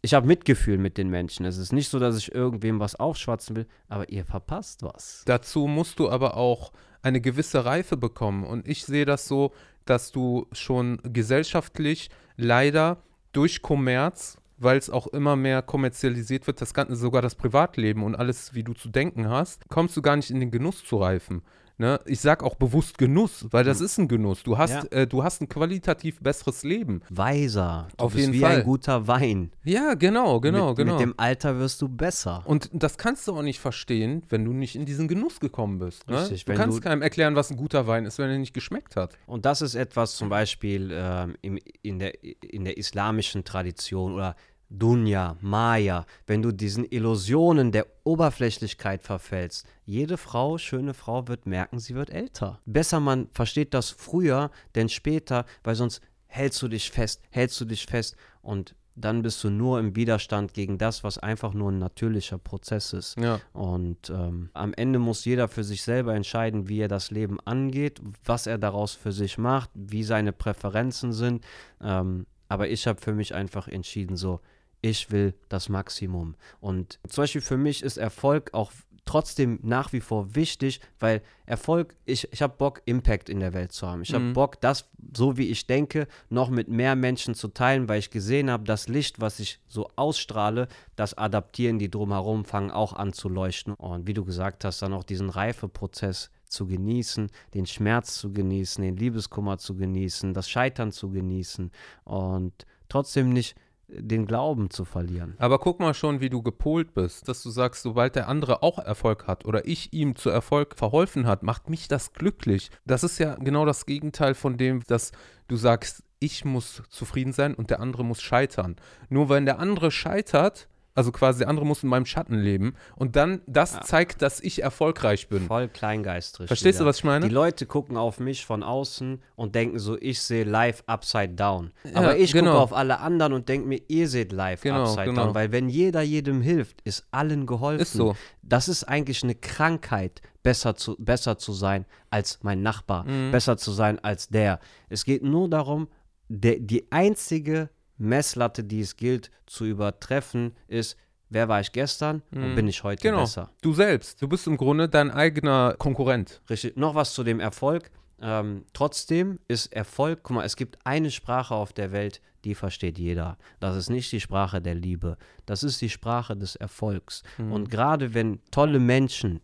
ich habe Mitgefühl mit den Menschen. Es ist nicht so, dass ich irgendwem was aufschwatzen will, aber ihr verpasst was. Dazu musst du aber auch eine gewisse Reife bekommen. Und ich sehe das so, dass du schon gesellschaftlich leider durch Kommerz, weil es auch immer mehr kommerzialisiert wird, das Ganze, sogar das Privatleben und alles, wie du zu denken hast, kommst du gar nicht in den Genuss zu reifen. Ne? Ich sag auch bewusst Genuss, weil das ist ein Genuss. Du hast, Ja. äh, du hast ein qualitativ besseres Leben. Weiser. Du Auf bist jeden wie Fall. ein guter Wein. Ja, genau, genau, mit, genau. Mit dem Alter wirst du besser. Und das kannst du auch nicht verstehen, wenn du nicht in diesen Genuss gekommen bist. Ne? Richtig, du kannst du- keinem erklären, was ein guter Wein ist, wenn er nicht geschmeckt hat. Und das ist etwas zum Beispiel ähm, im, in, der, in der islamischen Tradition oder Dunja, Maya, wenn du diesen Illusionen der Oberflächlichkeit verfällst. Jede Frau, schöne Frau, wird merken, sie wird älter. Besser man versteht das früher, denn später, weil sonst hältst du dich fest, hältst du dich fest und dann bist du nur im Widerstand gegen das, was einfach nur ein natürlicher Prozess ist. Ja. Und ähm, am Ende muss jeder für sich selber entscheiden, wie er das Leben angeht, was er daraus für sich macht, wie seine Präferenzen sind. Ähm, aber ich habe für mich einfach entschieden, so, ich will das Maximum. Und zum Beispiel für mich ist Erfolg auch trotzdem nach wie vor wichtig, weil Erfolg, ich, ich habe Bock, Impact in der Welt zu haben. Ich habe Mhm. Bock, das, so wie ich denke, noch mit mehr Menschen zu teilen, weil ich gesehen habe, das Licht, was ich so ausstrahle, das adaptieren die drumherum, fangen auch an zu leuchten. Und wie du gesagt hast, dann auch diesen Reifeprozess zu genießen, den Schmerz zu genießen, den Liebeskummer zu genießen, das Scheitern zu genießen und trotzdem nicht den Glauben zu verlieren. Aber guck mal schon, wie du gepolt bist, dass du sagst, sobald der andere auch Erfolg hat oder ich ihm zu Erfolg verholfen hat, macht mich das glücklich. Das ist ja genau das Gegenteil von dem, dass du sagst, ich muss zufrieden sein und der andere muss scheitern. Nur wenn der andere scheitert, also quasi der andere muss in meinem Schatten leben und dann das zeigt, dass ich erfolgreich bin. Voll kleingeistrig. Verstehst du, wieder. was ich meine? Die Leute gucken auf mich von außen und denken so, ich sehe live upside down. Ja, Aber ich genau. gucke auf alle anderen und denke mir, ihr seht live Genau, upside genau. down. Weil wenn jeder jedem hilft, ist allen geholfen. Ist so. Das ist eigentlich eine Krankheit, besser zu, besser zu sein als mein Nachbar, Mhm. besser zu sein als der. Es geht nur darum, der, die einzige Messlatte, die es gilt zu übertreffen, ist, wer war ich gestern und bin ich heute Genau. besser. Du selbst. Du bist im Grunde dein eigener Konkurrent. Richtig. Noch was zu dem Erfolg. Ähm, trotzdem ist Erfolg, guck mal, es gibt eine Sprache auf der Welt, die versteht jeder. Das ist nicht die Sprache der Liebe. Das ist die Sprache des Erfolgs. Und gerade wenn tolle Menschen,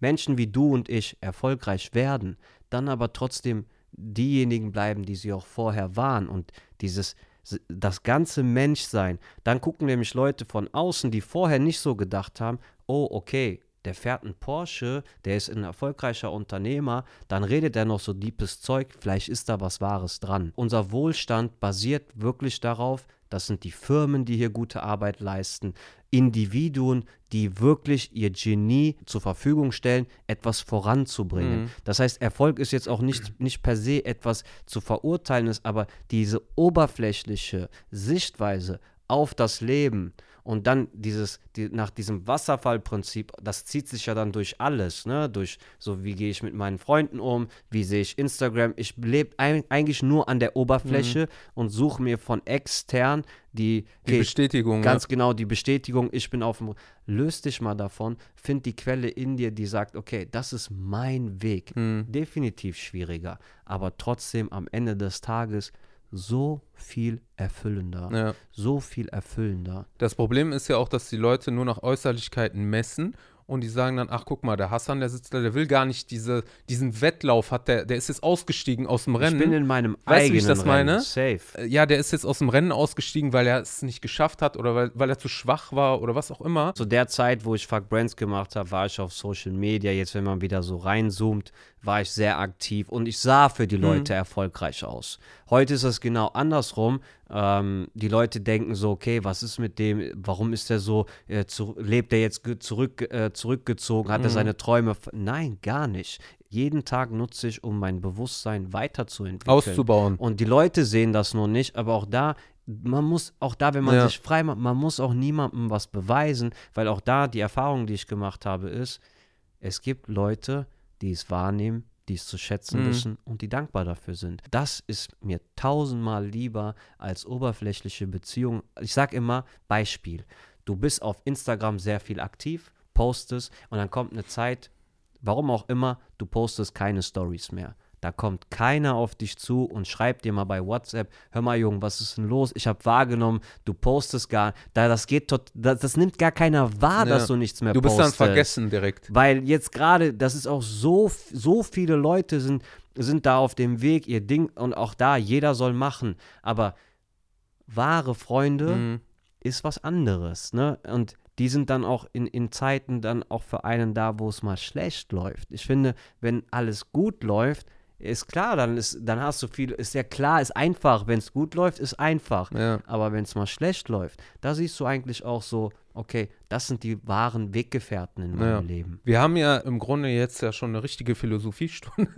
Menschen wie du und ich, erfolgreich werden, dann aber trotzdem diejenigen bleiben, die sie auch vorher waren und dieses das ganze Menschsein, dann gucken nämlich Leute von außen, die vorher nicht so gedacht haben, oh, okay, der fährt einen Porsche, der ist ein erfolgreicher Unternehmer, dann redet er noch so deepes Zeug, vielleicht ist da was Wahres dran. Unser Wohlstand basiert wirklich darauf, das sind die Firmen, die hier gute Arbeit leisten, Individuen, die wirklich ihr Genie zur Verfügung stellen, etwas voranzubringen. Das heißt, Erfolg ist jetzt auch nicht, nicht per se etwas zu verurteilen, ist aber diese oberflächliche Sichtweise auf das Leben und dann dieses, die, nach diesem Wasserfallprinzip, das zieht sich ja dann durch alles, ne? Durch so, wie gehe ich mit meinen Freunden um, wie sehe ich Instagram. Ich lebe ein, eigentlich nur an der Oberfläche und suche mir von extern die, Die Bestätigung. Ganz genau, die Bestätigung, ich bin auf dem. Löst dich mal davon, find die Quelle in dir, die sagt, okay, das ist mein Weg. Hm. Definitiv schwieriger, aber trotzdem am Ende des Tages so viel erfüllender. ja. So viel erfüllender. Das Problem ist ja auch, dass die Leute nur nach Äußerlichkeiten messen und die sagen dann, ach guck mal, der Hassan, der sitzt da, der will gar nicht diese, diesen Wettlauf, hat der, der ist jetzt ausgestiegen aus dem Rennen. Ich bin in meinem Weißt du, wie eigenen ich das Rennen. meine? Safe. Äh, ja, der ist jetzt aus dem Rennen ausgestiegen, weil er es nicht geschafft hat oder weil, weil er zu schwach war oder was auch immer. Zu der Zeit, wo ich Fuck Brands gemacht habe, war ich auf Social Media. Jetzt, wenn man wieder so reinzoomt, war ich sehr aktiv und ich sah für die Leute erfolgreich aus. Heute ist es genau andersrum. Ähm, die Leute denken so, okay, was ist mit dem? Warum ist er so? Äh, zu, lebt er jetzt zurück, äh, zurückgezogen? Hat er seine Träume? Nein, gar nicht. jeden Tag nutze ich, um mein Bewusstsein weiterzuentwickeln. Auszubauen. Und die Leute sehen das nur nicht, aber auch da, man muss, auch da, wenn man Ja. sich frei macht, man muss auch niemandem was beweisen, weil auch da die Erfahrung, die ich gemacht habe, ist, es gibt Leute, die es wahrnehmen, die es zu schätzen Mhm. wissen und die dankbar dafür sind. Das ist mir tausendmal lieber als oberflächliche Beziehungen. Ich sag immer, Beispiel, du bist auf Instagram sehr viel aktiv, postest und dann kommt eine Zeit, warum auch immer, du postest keine Stories mehr. Da kommt keiner auf dich zu und schreibt dir mal bei WhatsApp, hör mal Junge, was ist denn los? Ich habe wahrgenommen, du postest gar, da das geht tot, das, das nimmt gar keiner wahr, Ja. dass du nichts mehr Du bist dann postest. vergessen direkt. Weil jetzt gerade, das ist auch so, so viele Leute sind, sind da auf dem Weg, ihr Ding, und auch da, jeder soll machen. Aber wahre Freunde Mhm. ist was anderes, ne? Und die sind dann auch in, in Zeiten dann auch für einen da, wo es mal schlecht läuft. Ich finde, wenn alles gut läuft, ist klar, dann ist, dann hast du viel, ist ja klar, ist einfach. Wenn es gut läuft, ist einfach. Ja. Aber wenn es mal schlecht läuft, da siehst du eigentlich auch so, okay, das sind die wahren Weggefährten in meinem Ja. Leben. Wir haben ja im Grunde jetzt ja schon eine richtige Philosophiestunde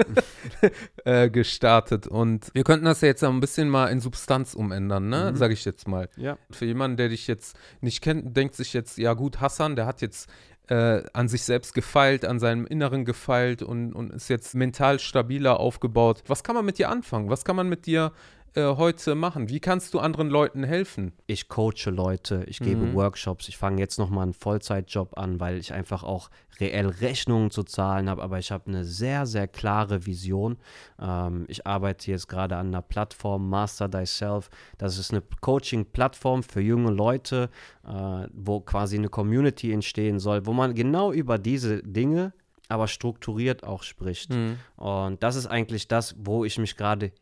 äh, gestartet und wir könnten das ja jetzt ein bisschen mal in Substanz umändern, ne? Mhm. Sag ich jetzt mal. Ja. Für jemanden, der dich jetzt nicht kennt, denkt sich jetzt, ja gut, Hassan, der hat jetzt äh, an sich selbst gefeilt, an seinem Inneren gefeilt und, und ist jetzt mental stabiler aufgebaut. Was kann man mit dir anfangen? Was kann man mit dir äh, heute machen? Wie kannst du anderen Leuten helfen? Ich coache Leute, ich gebe Mhm. Workshops, ich fange jetzt nochmal einen Vollzeitjob an, weil ich einfach auch reell Rechnungen zu zahlen habe, aber ich habe eine sehr, sehr klare Vision. Ähm, ich arbeite jetzt gerade an einer Plattform, Master Thyself. Das ist eine Coaching-Plattform für junge Leute, äh, wo quasi eine Community entstehen soll, wo man genau über diese Dinge aber strukturiert auch spricht. Und das ist eigentlich das, wo ich mich gerade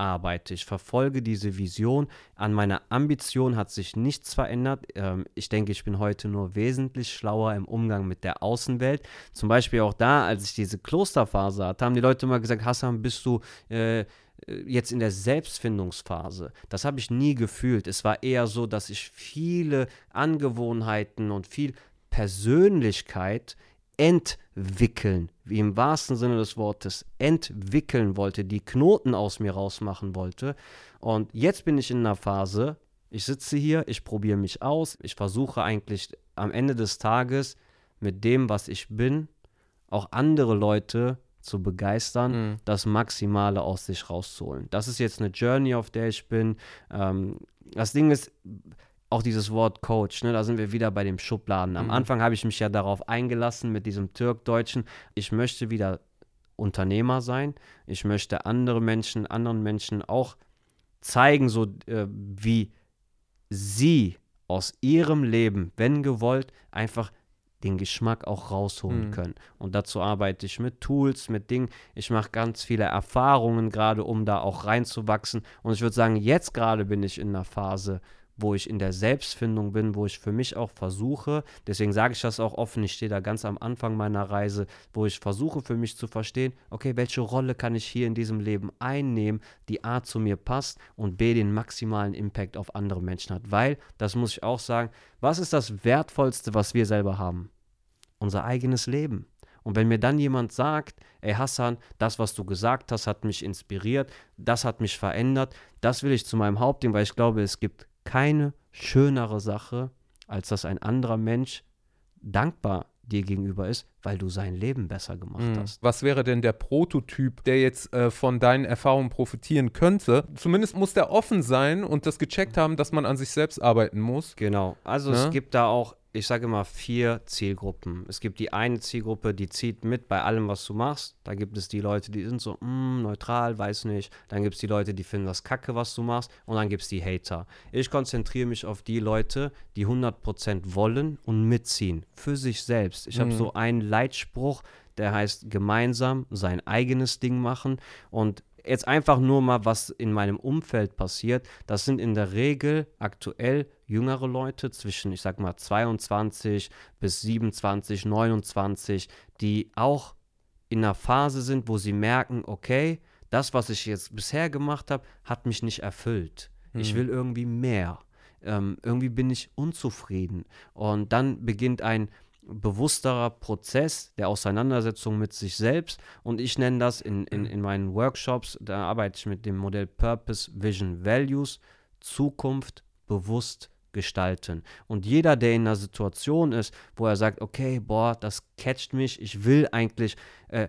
hinarbeite. Ich verfolge diese Vision. An meiner Ambition hat sich nichts verändert. Ähm, ich denke, ich bin heute nur wesentlich schlauer im Umgang mit der Außenwelt. Zum Beispiel auch da, als ich diese Klosterphase hatte, haben die Leute immer gesagt, Hassan, bist du äh, jetzt in der Selbstfindungsphase. Das habe ich nie gefühlt. Es war eher so, dass ich viele Angewohnheiten und viel Persönlichkeit entwickeln, wie im wahrsten Sinne des Wortes, entwickeln wollte, die Knoten aus mir rausmachen wollte. Und jetzt bin ich in einer Phase, ich sitze hier, ich probiere mich aus, ich versuche eigentlich am Ende des Tages mit dem, was ich bin, auch andere Leute zu begeistern, das Maximale aus sich rauszuholen. Das ist jetzt eine Journey, auf der ich bin. Ähm, das Ding ist, auch dieses Wort Coach, ne, da sind wir wieder bei dem Schubladen. Am Anfang habe ich mich ja darauf eingelassen mit diesem Türkdeutschen. Ich möchte wieder Unternehmer sein. Ich möchte andere Menschen, anderen Menschen auch zeigen, so äh, wie sie aus ihrem Leben, wenn gewollt, einfach den Geschmack auch rausholen Mhm. können. Und dazu arbeite ich mit Tools, mit Dingen. Ich mache ganz viele Erfahrungen gerade, um da auch reinzuwachsen. Und ich würde sagen, jetzt gerade bin ich in einer Phase, wo ich in der Selbstfindung bin, wo ich für mich auch versuche, deswegen sage ich das auch offen, ich stehe da ganz am Anfang meiner Reise, wo ich versuche für mich zu verstehen, okay, welche Rolle kann ich hier in diesem Leben einnehmen, die A zu mir passt und B den maximalen Impact auf andere Menschen hat. Weil, das muss ich auch sagen, was ist das Wertvollste, was wir selber haben? Unser eigenes Leben. Und wenn mir dann jemand sagt, ey Hassan, das, was du gesagt hast, hat mich inspiriert, das hat mich verändert, das will ich zu meinem Hauptding, weil ich glaube, es gibt keine schönere Sache, als dass ein anderer Mensch dankbar dir gegenüber ist, weil du sein Leben besser gemacht Mhm. hast. Was wäre denn der Prototyp, der jetzt äh, von deinen Erfahrungen profitieren könnte? Zumindest muss der offen sein und das gecheckt haben, dass man an sich selbst arbeiten muss. Genau. Also Ja. es gibt da auch, ich sage immer, vier Zielgruppen. Es gibt die eine Zielgruppe, die zieht mit bei allem, was du machst. Da gibt es die Leute, die sind so, "Mm, neutral, weiß nicht. Dann gibt es die Leute, die finden das kacke, was du machst. Und dann gibt es die Hater. Ich konzentriere mich auf die Leute, die 100% wollen und mitziehen. Für sich selbst. Ich habe so einen Leitspruch, der heißt gemeinsam sein eigenes Ding machen. Und jetzt einfach nur mal, was in meinem Umfeld passiert. Das sind in der Regel aktuell jüngere Leute zwischen, ich sag mal, 22 bis 27, 29, die auch in einer Phase sind, wo sie merken, okay, das, was ich jetzt bisher gemacht habe, hat mich nicht erfüllt. Ich will irgendwie mehr. Ähm, irgendwie bin ich unzufrieden. Und dann beginnt ein bewussterer Prozess der Auseinandersetzung mit sich selbst. Und ich nenne das in, in, in meinen Workshops, da arbeite ich mit dem Modell Purpose, Vision, Values, Zukunft bewusst gestalten. Und jeder, der in einer Situation ist, wo er sagt, okay, boah, das catcht mich, ich will eigentlich, äh,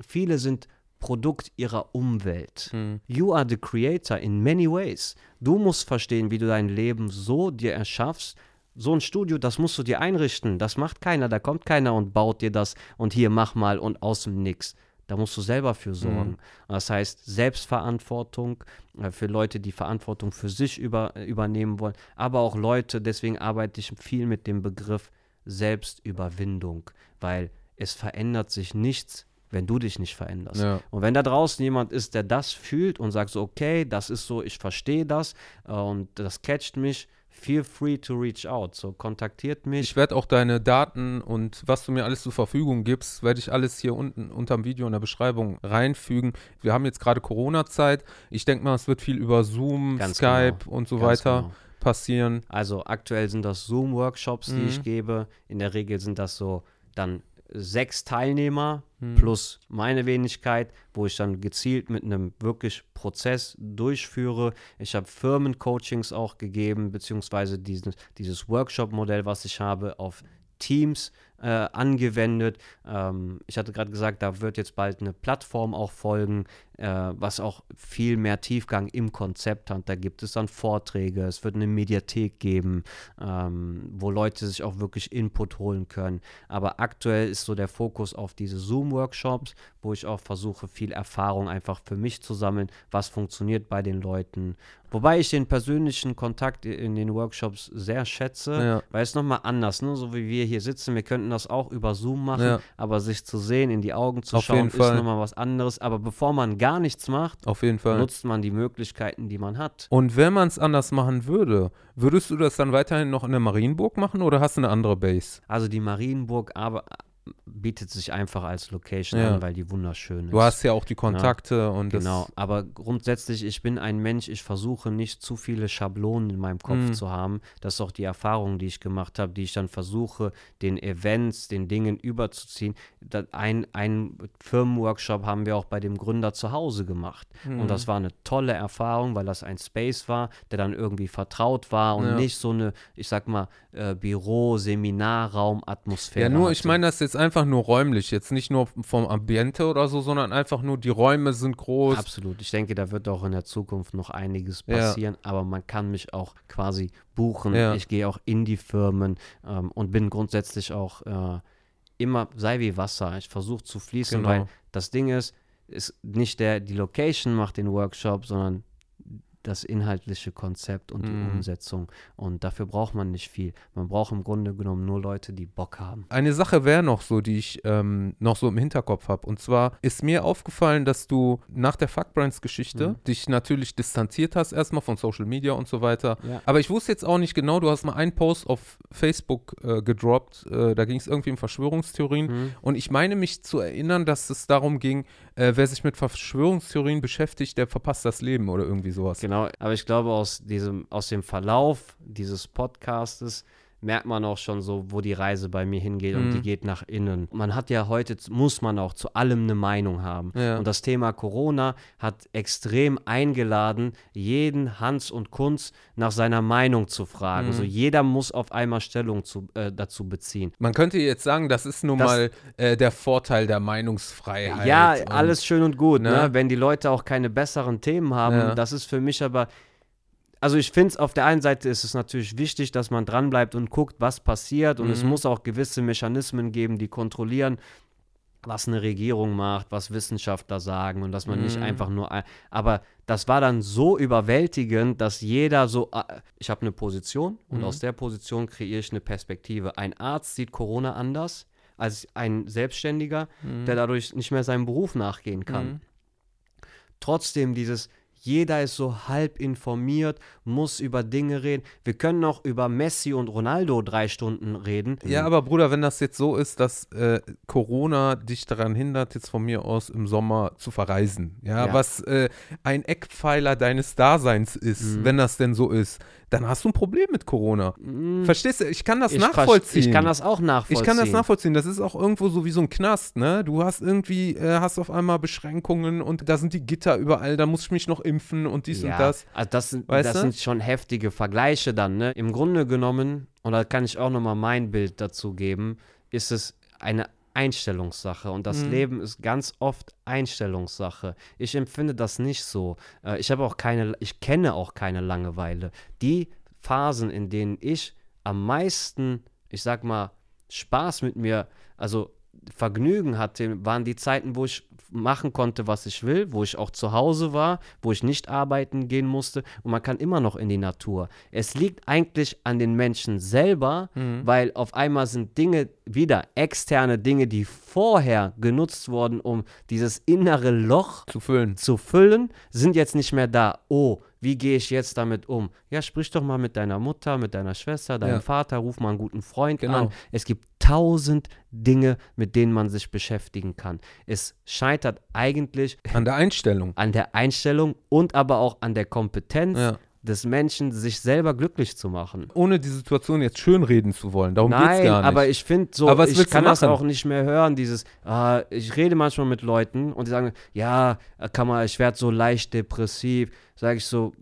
viele sind Produkt ihrer Umwelt. Hm. You are the creator in many ways. Du musst verstehen, wie du dein Leben so dir erschaffst. So ein Studio, das musst du dir einrichten. Das macht keiner. Da kommt keiner und baut dir das und hier mach mal und aus dem Nix. Da musst du selber für sorgen. Mhm. Das heißt, Selbstverantwortung äh, für Leute, die Verantwortung für sich über, äh, übernehmen wollen, aber auch Leute, deswegen arbeite ich viel mit dem Begriff Selbstüberwindung, weil es verändert sich nichts, wenn du dich nicht veränderst. Ja. Und wenn da draußen jemand ist, der das fühlt und sagt so, okay, das ist so, ich verstehe das äh, und das catcht mich, feel free to reach out. So kontaktiert mich. Ich werde auch deine Daten und was du mir alles zur Verfügung gibst, werde ich alles hier unten unterm Video in der Beschreibung reinfügen. Wir haben jetzt gerade Corona-Zeit. Ich denke mal, es wird viel über Zoom, Ganz Skype genau. und so Ganz weiter genau. passieren. Also aktuell sind das Zoom-Workshops, die Mhm. ich gebe. In der Regel sind das so dann sechs Teilnehmer Mhm. plus meine Wenigkeit, wo ich dann gezielt mit einem wirklich Prozess durchführe. Ich habe Firmencoachings auch gegeben, beziehungsweise diesen, dieses Workshop-Modell, was ich habe, auf Teams äh, angewendet. Ähm, ich hatte gerade gesagt, da wird jetzt bald eine Plattform auch folgen, äh, was auch viel mehr Tiefgang im Konzept hat. Da gibt es dann Vorträge, es wird eine Mediathek geben, ähm, wo Leute sich auch wirklich Input holen können. Aber aktuell ist so der Fokus auf diese Zoom-Workshops, wo ich auch versuche, viel Erfahrung einfach für mich zu sammeln, was funktioniert bei den Leuten. Wobei ich den persönlichen Kontakt in den Workshops sehr schätze, Ja. weil es nochmal anders, ne? so wie wir hier sitzen, wir könnten das auch über Zoom machen, Ja. aber sich zu sehen, in die Augen zu Auf schauen, ist Fall. nochmal was anderes. Aber bevor man gar nichts macht, nutzt man die Möglichkeiten, die man hat. Und wenn man es anders machen würde, würdest du das dann weiterhin noch in der Marienburg machen oder hast du eine andere Base? Also die Marienburg aber bietet sich einfach als Location Ja. an, weil die wunderschön ist. Du hast ja auch die Kontakte und Genau, aber grundsätzlich, ich bin ein Mensch, ich versuche nicht zu viele Schablonen in meinem Kopf Mhm. zu haben. Das ist auch die Erfahrung, die ich gemacht habe, die ich dann versuche, den Events, den Dingen überzuziehen. Ein, ein Firmenworkshop haben wir auch bei dem Gründer zu Hause gemacht. Mhm. Und das war eine tolle Erfahrung, weil das ein Space war, der dann irgendwie vertraut war und Ja. nicht so eine, ich sag mal, äh, Büro, Seminarraum, Atmosphäre. Ja, nur, ich hatte. meine das jetzt einfach nur räumlich, jetzt nicht nur vom Ambiente oder so, sondern einfach nur die Räume sind groß. Absolut. Ich denke, da wird auch in der Zukunft noch einiges Ja. passieren, aber man kann mich auch quasi buchen. Ja. Ich gehe auch in die Firmen ähm, und bin grundsätzlich auch äh, immer, sei wie Wasser. Ich versuche zu fließen, Genau. weil das Ding ist, ist nicht der, die Location macht den Workshop, sondern das inhaltliche Konzept und die Mhm. Umsetzung. Und dafür braucht man nicht viel. Man braucht im Grunde genommen nur Leute, die Bock haben. Eine Sache wäre noch so, die ich ähm, noch so im Hinterkopf habe. Und zwar ist mir aufgefallen, dass du nach der Fuckbrands-Geschichte Mhm. dich natürlich distanziert hast, erstmal von Social Media und so weiter. Ja. Aber ich wusste jetzt auch nicht genau, du hast mal einen Post auf Facebook äh, gedroppt, äh, da ging es irgendwie um Verschwörungstheorien. Mhm. Und ich meine mich zu erinnern, dass es darum ging, äh, wer sich mit Verschwörungstheorien beschäftigt, der verpasst das Leben oder irgendwie sowas. Genau, aber ich glaube, aus, diesem, aus dem Verlauf dieses Podcastes merkt man auch schon so, wo die Reise bei mir hingeht und Mhm. die geht nach innen. Man hat ja heute, muss man auch zu allem eine Meinung haben. Ja. Und das Thema Corona hat extrem eingeladen, jeden Hans und Kunz nach seiner Meinung zu fragen. Mhm. So jeder muss auf einmal Stellung zu, äh, dazu beziehen. Man könnte jetzt sagen, das ist nun Das- mal äh, der Vorteil der Meinungsfreiheit. Ja, und- alles schön und gut, ne? ne? wenn die Leute auch keine besseren Themen haben. Ja. Das ist für mich aber, also ich finde es auf der einen Seite ist es natürlich wichtig, dass man dranbleibt und guckt, was passiert. Und es Mhm. muss auch gewisse Mechanismen geben, die kontrollieren, was eine Regierung macht, was Wissenschaftler sagen und dass man nicht Mhm. einfach nur. ein- Aber das war dann so überwältigend, dass jeder so. äh, Ich habe eine Position und Mhm. aus der Position kreiere ich eine Perspektive. Ein Arzt sieht Corona anders als ein Selbstständiger, Mhm. der dadurch nicht mehr seinem Beruf nachgehen kann. Mhm. Trotzdem dieses, jeder ist so halb informiert, muss über Dinge reden. Wir können auch über Messi und Ronaldo drei Stunden reden. Ja, aber Bruder, wenn das jetzt so ist, dass äh, Corona dich daran hindert, jetzt von mir aus im Sommer zu verreisen, ja, Ja. was äh, ein Eckpfeiler deines Daseins ist, Mhm. wenn das denn so ist, dann hast du ein Problem mit Corona. Mm, Verstehst du? Ich kann das ich nachvollziehen. Ich kann das auch nachvollziehen. Ich kann das nachvollziehen. Das ist auch irgendwo so wie so ein Knast, ne? Du hast irgendwie, äh, hast auf einmal Beschränkungen und da sind die Gitter überall, da muss ich mich noch impfen und dies ja, und das. Also das sind, Weißt das du? sind schon heftige Vergleiche dann, ne? Im Grunde genommen, und da kann ich auch nochmal mein Bild dazu geben, ist es eine Einstellungssache und das Mhm. Leben ist ganz oft Einstellungssache. Ich empfinde das nicht so. Äh, ich habe auch keine, ich kenne auch keine Langeweile. Die Phasen, in denen ich am meisten, ich sag mal, Spaß mit mir, also Vergnügen hatte, waren die Zeiten, wo ich machen konnte, was ich will, wo ich auch zu Hause war, wo ich nicht arbeiten gehen musste und man kann immer noch in die Natur. Es liegt eigentlich an den Menschen selber, weil auf einmal sind Dinge wieder externe Dinge, die vorher genutzt wurden, um dieses innere Loch Zu füllen. zu füllen, sind jetzt nicht mehr da. Oh, wie gehe ich jetzt damit um? Ja, sprich doch mal mit deiner Mutter, mit deiner Schwester, deinem Ja. Vater, ruf mal einen guten Freund Genau. an. Es gibt tausend Dinge, mit denen man sich beschäftigen kann. Es scheitert eigentlich An der Einstellung. an der Einstellung und aber auch an der Kompetenz Ja. Des Menschen, sich selber glücklich zu machen. Ohne die Situation jetzt schönreden zu wollen. Darum geht's Nein, gar nicht. aber ich finde so, Aber ich kann das auch nicht mehr hören, dieses, ah, ich rede manchmal mit Leuten und die sagen, ja, kann man, ich werde so leicht depressiv. Sage ich so,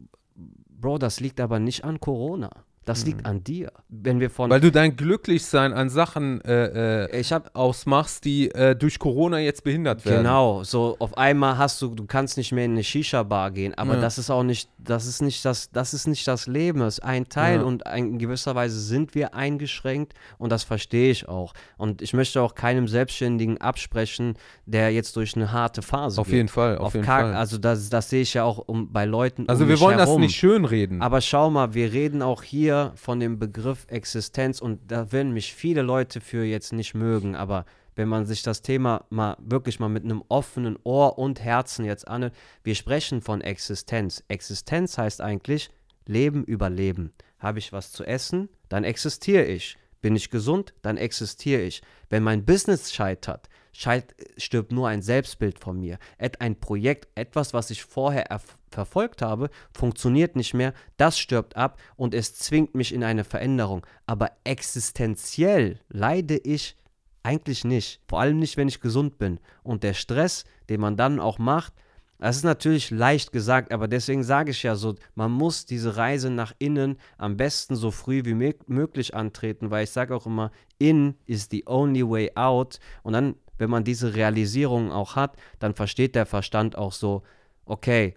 Bro, das liegt aber nicht an Corona. Das liegt an dir. Wenn wir von, Mhm. Weil du dein Glücklichsein an Sachen äh, äh, ich habe ausmachst, die äh, durch Corona jetzt behindert werden. Genau, so auf einmal hast du, du kannst nicht mehr in eine Shisha-Bar gehen, aber Ja. das ist auch nicht, das ist nicht das, das ist nicht das Leben, das ist ein Teil Ja. und ein, in gewisser Weise sind wir eingeschränkt und das verstehe ich auch. Und ich möchte auch keinem Selbstständigen absprechen, der jetzt durch eine harte Phase Auf geht. jeden Fall, auf, jeden gar- Fall. Also das, das sehe ich ja auch um, bei Leuten Also um wir wollen das herum. nicht schönreden. Aber schau mal, wir reden auch hier von dem Begriff Existenz und da werden mich viele Leute für jetzt nicht mögen, aber wenn man sich das Thema mal wirklich mal mit einem offenen Ohr und Herzen jetzt anhört, wir sprechen von Existenz. Existenz heißt eigentlich Leben überleben. Habe ich was zu essen, dann existiere ich. Bin ich gesund, dann existiere ich. Wenn mein Business scheitert, scheit, stirbt nur ein Selbstbild von mir. Et, ein Projekt, etwas, was ich vorher erf- verfolgt habe, funktioniert nicht mehr, das stirbt ab und es zwingt mich in eine Veränderung. Aber existenziell leide ich eigentlich nicht. Vor allem nicht, wenn ich gesund bin. Und der Stress, den man dann auch macht, das ist natürlich leicht gesagt, aber deswegen sage ich ja so, man muss diese Reise nach innen am besten so früh wie mö- möglich antreten, weil ich sage auch immer, in is the only way out. Und dann, wenn man diese Realisierung auch hat, dann versteht der Verstand auch so, okay,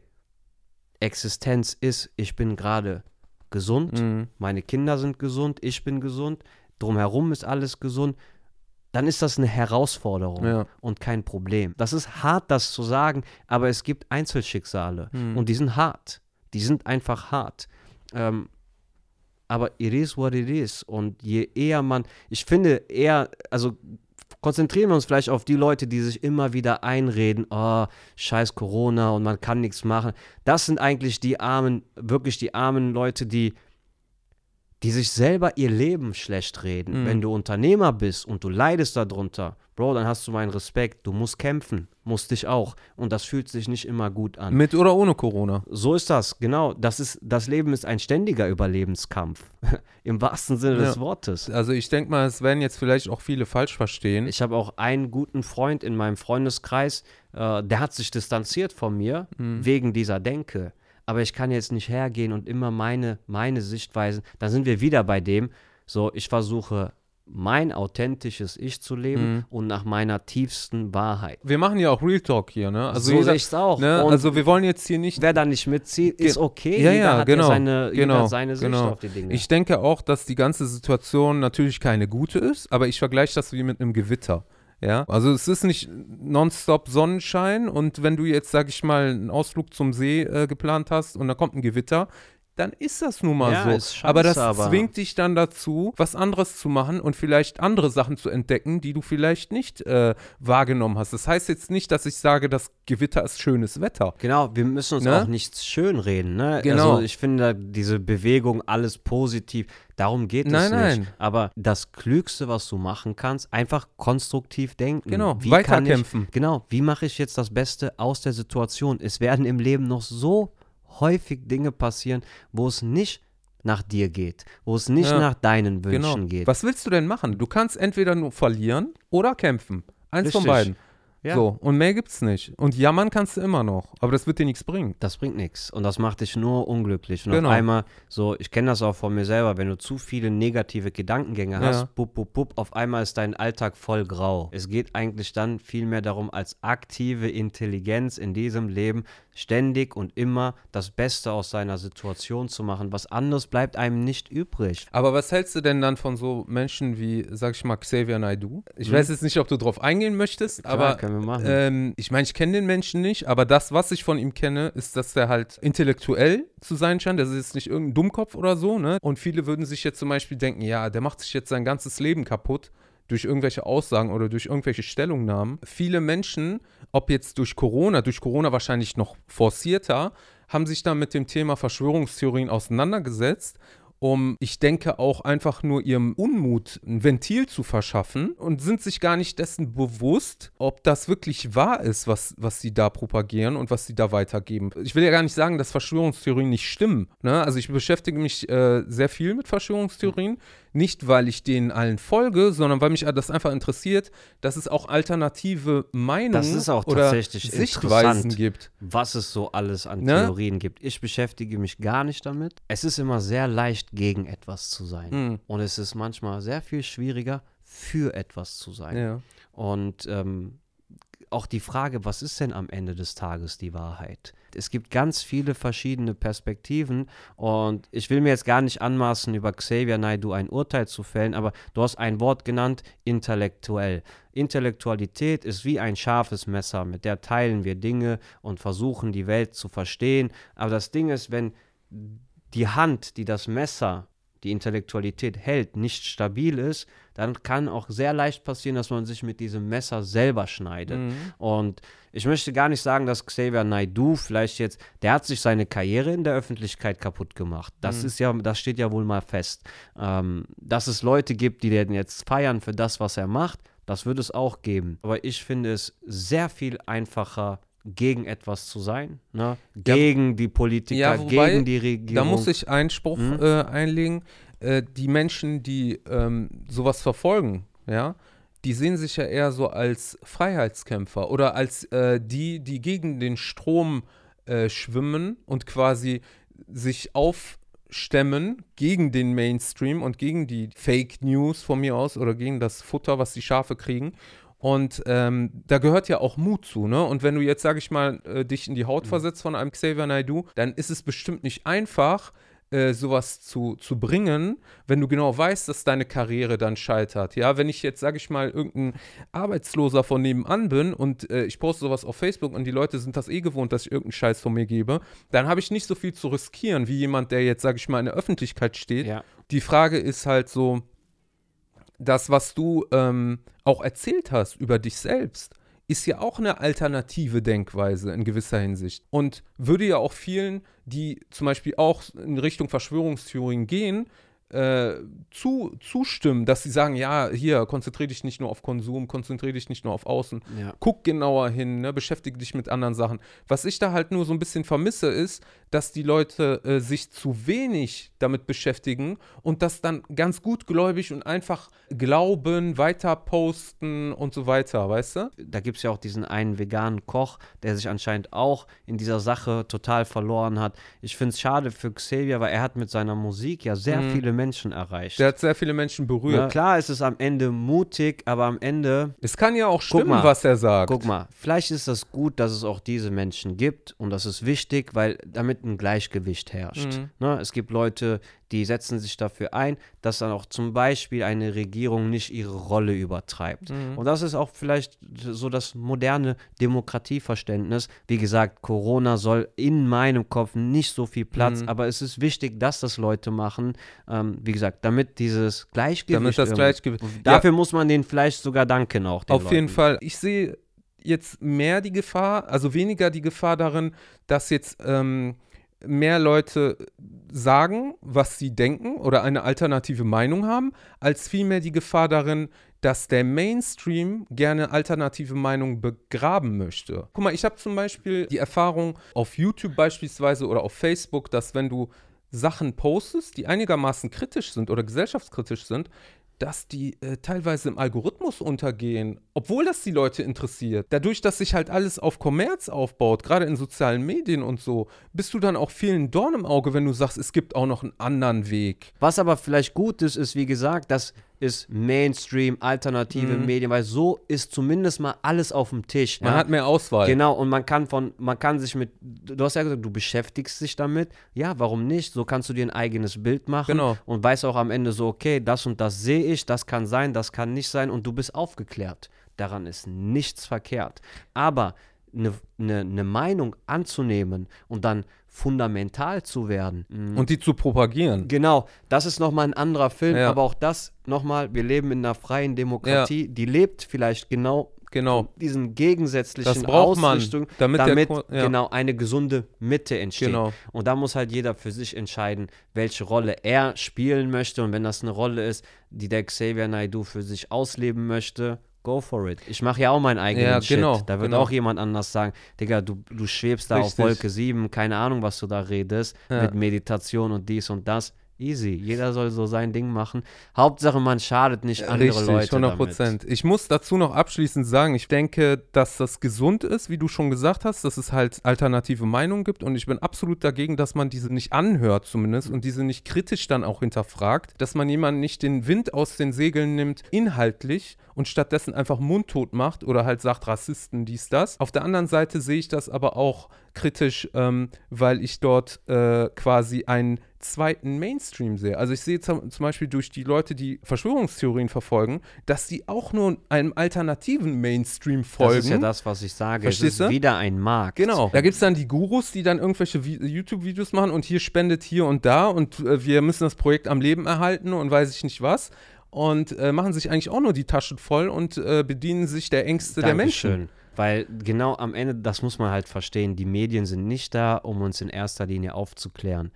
Existenz ist, ich bin gerade gesund, Mhm. meine Kinder sind gesund, ich bin gesund, drumherum ist alles gesund, dann ist das eine Herausforderung Ja. und kein Problem. Das ist hart, das zu sagen, aber es gibt Einzelschicksale Mhm. und die sind hart. Die sind einfach hart. Ähm, aber it is what it is. Und je eher man, ich finde eher, also konzentrieren wir uns vielleicht auf die Leute, die sich immer wieder einreden, oh, scheiß Corona und man kann nichts machen. Das sind eigentlich die armen, wirklich die armen Leute, die, die sich selber ihr Leben schlecht reden. Mhm. Wenn du Unternehmer bist und du leidest darunter, Bro, dann hast du meinen Respekt. Du musst kämpfen, musst dich auch. Und das fühlt sich nicht immer gut an. Mit oder ohne Corona. So ist das, genau. Das, ist, das Leben ist ein ständiger Überlebenskampf. Im wahrsten Sinne des Ja. Wortes. Also ich denke mal, es werden jetzt vielleicht auch viele falsch verstehen. Ich habe auch einen guten Freund in meinem Freundeskreis, äh, der hat sich distanziert von mir Mhm. wegen dieser Denke. Aber ich kann jetzt nicht hergehen und immer meine, meine Sichtweisen, dann sind wir wieder bei dem, so ich versuche mein authentisches Ich zu leben Mhm. und nach meiner tiefsten Wahrheit. Wir machen ja auch Real Talk hier, ne? Also so sehe ich es auch. ne? Also wir wollen jetzt hier nicht wer da nicht mitzieht, ist okay. Ja, jeder ja, hat genau, ja seine, genau, seine Sicht genau. auf die Dinge. Ich denke auch, dass die ganze Situation natürlich keine gute ist, aber ich vergleiche das wie mit einem Gewitter. Ja, also es ist nicht nonstop Sonnenschein und wenn du jetzt, sag ich mal, einen Ausflug zum See äh, geplant hast und da kommt ein Gewitter, dann ist das nun mal Ja, so. ist scheiße, aber das aber- zwingt dich dann dazu, was anderes zu machen und vielleicht andere Sachen zu entdecken, die du vielleicht nicht äh, wahrgenommen hast. Das heißt jetzt nicht, dass ich sage, das Gewitter ist schönes Wetter. Genau, wir müssen uns Ne? auch nichts schönreden. Ne? Genau. Also ich finde diese Bewegung alles positiv. Darum geht Nein, es nein. nicht. Aber das Klügste, was du machen kannst, einfach konstruktiv denken. Genau, Wie weiterkämpfen. Ich, genau, wie mache ich jetzt das Beste aus der Situation? Es werden im Leben noch so häufig Dinge passieren, wo es nicht nach dir geht, wo es nicht Ja. nach deinen Wünschen Genau. geht. Was willst du denn machen? Du kannst entweder nur verlieren oder kämpfen. Eins von Richtig. beiden. Ja. So, und mehr gibt's nicht. Und jammern kannst du immer noch, aber das wird dir nichts bringen. Das bringt nichts und das macht dich nur unglücklich. Und Genau. auf einmal, so, ich kenne das auch von mir selber, wenn du zu viele negative Gedankengänge hast, Ja. bup, bup, auf einmal ist dein Alltag voll grau. Es geht eigentlich dann vielmehr darum, als aktive Intelligenz in diesem Leben ständig und immer das Beste aus seiner Situation zu machen. Was anderes bleibt einem nicht übrig. Aber was hältst du denn dann von so Menschen wie, sag ich mal, Xavier Naidoo? Ich Hm. weiß jetzt nicht, ob du drauf eingehen möchtest, Klar, aber können wir machen. ähm, ich meine, ich kenne den Menschen nicht, aber das, was ich von ihm kenne, ist, dass der halt intellektuell zu sein scheint. Das ist jetzt nicht irgendein Dummkopf oder so, ne? Und viele würden sich jetzt zum Beispiel denken, ja, der macht sich jetzt sein ganzes Leben kaputt durch irgendwelche Aussagen oder durch irgendwelche Stellungnahmen. Viele Menschen, ob jetzt durch Corona, durch Corona wahrscheinlich noch forcierter, haben sich dann mit dem Thema Verschwörungstheorien auseinandergesetzt um, ich denke, auch einfach nur ihrem Unmut ein Ventil zu verschaffen und sind sich gar nicht dessen bewusst, ob das wirklich wahr ist, was, was sie da propagieren und was sie da weitergeben. Ich will ja gar nicht sagen, dass Verschwörungstheorien nicht stimmen. Ne? Also ich beschäftige mich äh, sehr viel mit Verschwörungstheorien. Nicht, weil ich denen allen folge, sondern weil mich das einfach interessiert, dass es auch alternative Meinungen Das ist auch oder tatsächlich Sichtweisen gibt. was es so alles an Ne? Theorien gibt. Ich beschäftige mich gar nicht damit. Es ist immer sehr leicht, gegen etwas zu sein. Hm. Und es ist manchmal sehr viel schwieriger, für etwas zu sein. Ja. Und ähm, auch die Frage, was ist denn am Ende des Tages die Wahrheit? Es gibt ganz viele verschiedene Perspektiven und ich will mir jetzt gar nicht anmaßen, über Xavier Naidoo ein Urteil zu fällen, aber du hast ein Wort genannt, intellektuell. Intellektualität ist wie ein scharfes Messer, mit der teilen wir Dinge und versuchen die Welt zu verstehen. Aber das Ding ist, wenn die Hand, die das Messer, die Intellektualität hält, nicht stabil ist, dann kann auch sehr leicht passieren, dass man sich mit diesem Messer selber schneidet. Und ich möchte gar nicht sagen, dass Xavier Naidoo vielleicht jetzt, der hat sich seine Karriere in der Öffentlichkeit kaputt gemacht. Das ist ja, das steht ja wohl mal fest. Ähm, dass es Leute gibt, die den jetzt feiern für das, was er macht, das wird es auch geben. Aber ich finde es sehr viel einfacher, gegen etwas zu sein, ne? Ja, gegen die Politiker, Ja, wobei, gegen die Regierung. Da muss ich Einspruch Mhm. äh, einlegen. Äh, die Menschen, die ähm, sowas verfolgen, ja, die sehen sich ja eher so als Freiheitskämpfer oder als äh, die, die gegen den Strom äh, schwimmen und quasi sich aufstemmen gegen den Mainstream und gegen die Fake News von mir aus oder gegen das Futter, was die Schafe kriegen. Und ähm, da gehört ja auch Mut zu, ne? Und wenn du jetzt, sag ich mal, äh, dich in die Haut versetzt von einem Xavier Naidoo, dann ist es bestimmt nicht einfach, äh, sowas zu, zu bringen, wenn du genau weißt, dass deine Karriere dann scheitert. Ja, wenn ich jetzt, sag ich mal, irgendein Arbeitsloser von nebenan bin und äh, ich poste sowas auf Facebook und die Leute sind das eh gewohnt, dass ich irgendeinen Scheiß von mir gebe, dann habe ich nicht so viel zu riskieren, wie jemand, der jetzt, sag ich mal, in der Öffentlichkeit steht. Ja. Die Frage ist halt so, das, was du ähm, auch erzählt hast über dich selbst, ist ja auch eine alternative Denkweise in gewisser Hinsicht. Und würde ja auch vielen, die zum Beispiel auch in Richtung Verschwörungstheorien gehen, äh, zu, zustimmen, dass sie sagen, ja, hier, konzentriere dich nicht nur auf Konsum, konzentriere dich nicht nur auf Außen, Ja. guck genauer hin, ne, beschäftige dich mit anderen Sachen. Was ich da halt nur so ein bisschen vermisse, ist, dass die Leute äh, sich zu wenig damit beschäftigen und das dann ganz gutgläubig und einfach glauben, weiter posten und so weiter, weißt du? da gibt es ja auch diesen einen veganen Koch, der sich anscheinend auch in dieser Sache total verloren hat. Ich finde es schade für Xavier, weil er hat mit seiner Musik ja sehr viele Menschen erreicht. Der hat sehr viele Menschen berührt. ja, klar ist es am Ende mutig, aber am Ende, Es kann ja auch stimmen, mal. was er sagt. guck mal, vielleicht ist das gut, dass es auch diese Menschen gibt und das ist wichtig, weil damit ein Gleichgewicht herrscht. Mhm. Ne? Es gibt Leute, die setzen sich dafür ein, dass dann auch zum Beispiel eine Regierung nicht ihre Rolle übertreibt. Mhm. Und das ist auch vielleicht so das moderne Demokratieverständnis. Wie gesagt, Corona soll in meinem Kopf nicht so viel Platz, Mhm. aber es ist wichtig, dass das Leute machen. Ähm, wie gesagt, damit dieses Gleichgewicht. Damit das Gleichgewicht. Dafür muss man denen vielleicht sogar danken auch. Den Auf jeden Leuten. Fall. Ich sehe jetzt mehr die Gefahr, also weniger die Gefahr darin, dass jetzt ähm, mehr Leute sagen, was sie denken oder eine alternative Meinung haben, als vielmehr die Gefahr darin, dass der Mainstream gerne alternative Meinungen begraben möchte. Guck mal, ich habe zum Beispiel die Erfahrung auf YouTube beispielsweise oder auf Facebook, dass wenn du Sachen postest, die einigermaßen kritisch sind oder gesellschaftskritisch sind, dass die äh, teilweise im Algorithmus untergehen, obwohl das die Leute interessiert. Dadurch, dass sich halt alles auf Kommerz aufbaut, gerade in sozialen Medien und so, bist du dann auch vielen Dorn im Auge, wenn du sagst, es gibt auch noch einen anderen Weg. Was aber vielleicht gut ist, ist, wie gesagt, dass ist Mainstream, alternative Mhm. Medien, weil so ist zumindest mal alles auf dem Tisch. Man ja? hat mehr Auswahl. Genau, und man kann von, man kann sich mit, du hast ja gesagt, du beschäftigst dich damit. Ja, warum nicht? So kannst du dir ein eigenes Bild machen Genau. und weißt auch am Ende so, okay, das und das sehe ich, das kann sein, das kann nicht sein und du bist aufgeklärt. Daran ist nichts verkehrt. Aber eine ne, ne Meinung anzunehmen und dann fundamental zu werden. mm, Und die zu propagieren. Genau, das ist nochmal ein anderer Film, Ja. aber auch das nochmal, wir leben in einer freien Demokratie, die lebt vielleicht genau Genau. diesen gegensätzlichen Das braucht man, Ausrichtung, damit damit, der ja. genau eine gesunde Mitte entsteht. Genau. Und da muss halt jeder für sich entscheiden, welche Rolle er spielen möchte. Und wenn das eine Rolle ist, die der Xavier Naidoo für sich ausleben möchte, go for it. Ich mache ja auch meinen eigenen Ja, Shit. genau, Da wird genau. auch jemand anders sagen, Digga, du, du schwebst da Richtig. auf Wolke 7, keine Ahnung, was du da redest, Ja. mit Meditation und dies und das. Easy. Jeder soll so sein Ding machen. Hauptsache, man schadet nicht andere Richtig, Leute 100 damit. Prozent. Ich muss dazu noch abschließend sagen, ich denke, dass das gesund ist, wie du schon gesagt hast, dass es halt alternative Meinungen gibt und ich bin absolut dagegen, dass man diese nicht anhört zumindest und diese nicht kritisch dann auch hinterfragt, dass man jemanden nicht den Wind aus den Segeln nimmt, inhaltlich und stattdessen einfach mundtot macht oder halt sagt Rassisten, dies, das. Auf der anderen Seite sehe ich das aber auch kritisch, ähm, weil ich dort äh, quasi einen zweiten Mainstream sehe. Also ich sehe zum, zum Beispiel durch die Leute, die Verschwörungstheorien verfolgen, dass die auch nur einem alternativen Mainstream folgen. Das ist ja das, was ich sage. Verstehst es wieder ein Markt. Genau. Da gibt es dann die Gurus, die dann irgendwelche Vi- YouTube-Videos machen und hier spendet hier und da und äh, wir müssen das Projekt am Leben erhalten und weiß ich nicht was. Und äh, machen sich eigentlich auch nur die Taschen voll und äh, bedienen sich der Ängste der Menschen. Dankeschön. Weil genau am Ende, das muss man halt verstehen, die Medien sind nicht da, um uns in erster Linie aufzuklären.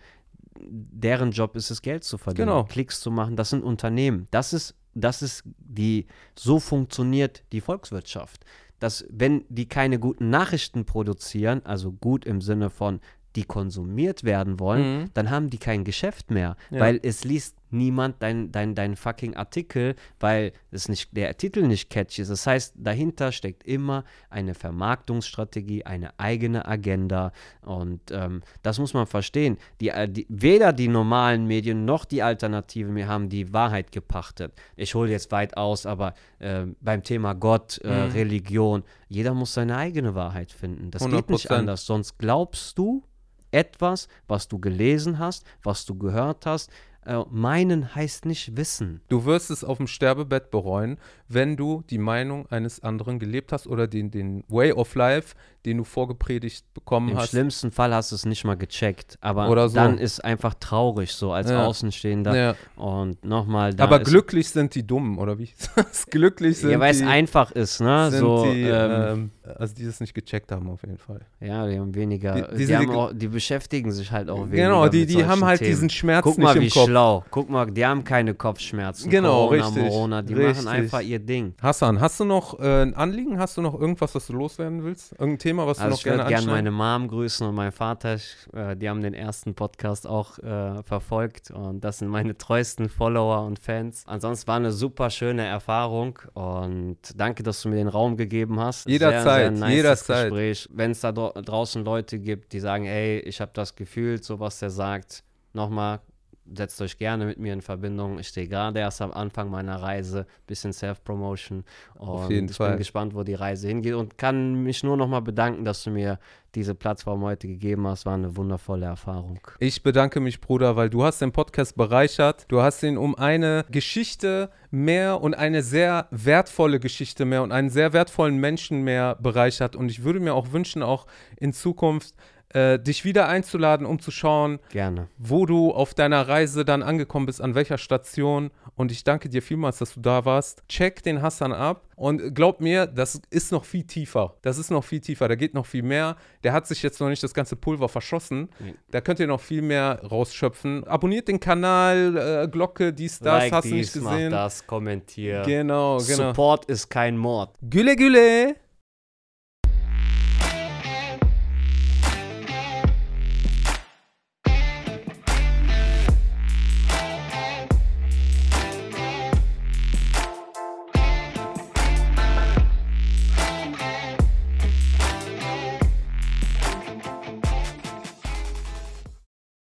Deren Job ist es, Geld zu verdienen, Genau. Klicks zu machen. Das sind Unternehmen. Das ist, das ist die, so funktioniert die Volkswirtschaft. Dass, wenn die keine guten Nachrichten produzieren, also gut im Sinne von, die konsumiert werden wollen, Mhm. dann haben die kein Geschäft mehr. Ja. Weil es liest niemand dein, dein, dein fucking Artikel, weil es nicht, der Titel nicht catchy ist. Das heißt, dahinter steckt immer eine Vermarktungsstrategie, eine eigene Agenda. Und ähm, das muss man verstehen. Die, äh, die, weder die normalen Medien noch die Alternativen mehr haben die Wahrheit gepachtet. Ich hole jetzt weit aus, aber äh, beim Thema Gott, äh, Mhm. Religion, jeder muss seine eigene Wahrheit finden. Das geht nicht 100%. anders. Sonst glaubst du etwas, was du gelesen hast, was du gehört hast. Äh, meinen heißt nicht wissen. Du wirst es auf dem Sterbebett bereuen, wenn du die Meinung eines anderen gelebt hast oder den, den Way of Life, den du vorgepredigt bekommen Im hast. schlimmsten Fall hast du es nicht mal gecheckt. Aber Oder so. dann ist einfach traurig so als Ja. Außenstehender. Ja. Und nochmal Aber glücklich sind die Dummen, oder wie? glücklich sind Ja, weil es einfach ist, ne? So, die ähm, ähm, also die das nicht gecheckt haben auf jeden Fall. ja, die haben weniger, die- die, haben auch, die beschäftigen sich halt auch weniger Genau, die, die haben halt Themen. diesen Schmerz Guck nicht mal, im wie Kopf. schlau. Guck mal, die haben keine Kopfschmerzen. Genau, Corona, richtig, Morona, die richtig. machen einfach ihr Ding. Hassan, hast du noch äh, ein Anliegen? Hast du noch irgendwas, was du loswerden willst? Irgendein Thema, was du Also noch ich würde gerne gerne meine Mom grüßen und meinen Vater. Ich, äh, die haben den ersten Podcast auch äh, verfolgt und das sind meine treuesten Follower und Fans. Ansonsten war eine super schöne Erfahrung und danke, dass du mir den Raum gegeben hast. Jederzeit, nices jederzeit. Gespräch. Wenn es da dra draußen Leute gibt, die sagen, ey, ich habe das gefühlt, so was der sagt, nochmal setzt euch gerne mit mir in Verbindung. Ich stehe gerade erst am Anfang meiner Reise, bisschen Self-Promotion. Auf jeden ich Fall. bin gespannt, wo die Reise hingeht und kann mich nur nochmal bedanken, dass du mir diese Plattform heute gegeben hast. War eine wundervolle Erfahrung. Ich bedanke mich, Bruder, weil du hast den Podcast bereichert. Du hast ihn um eine Geschichte mehr und eine sehr wertvolle Geschichte mehr und einen sehr wertvollen Menschen mehr bereichert. Und ich würde mir auch wünschen, auch in Zukunft äh, dich wieder einzuladen, um zu schauen, Gerne. wo du auf deiner Reise dann angekommen bist, an welcher Station. Und ich danke dir vielmals, dass du da warst. Check den Hassan ab und glaub mir, das ist noch viel tiefer. Das ist noch viel tiefer. Da geht noch viel mehr. Der hat sich jetzt noch nicht das ganze Pulver verschossen. Nee. Da könnt ihr noch viel mehr rausschöpfen. Abonniert den Kanal, äh, Glocke, dies, das, like hast du dies, nicht mach gesehen. das, kommentier. Genau, genau. Support ist kein Mord. Gülle, Gülle.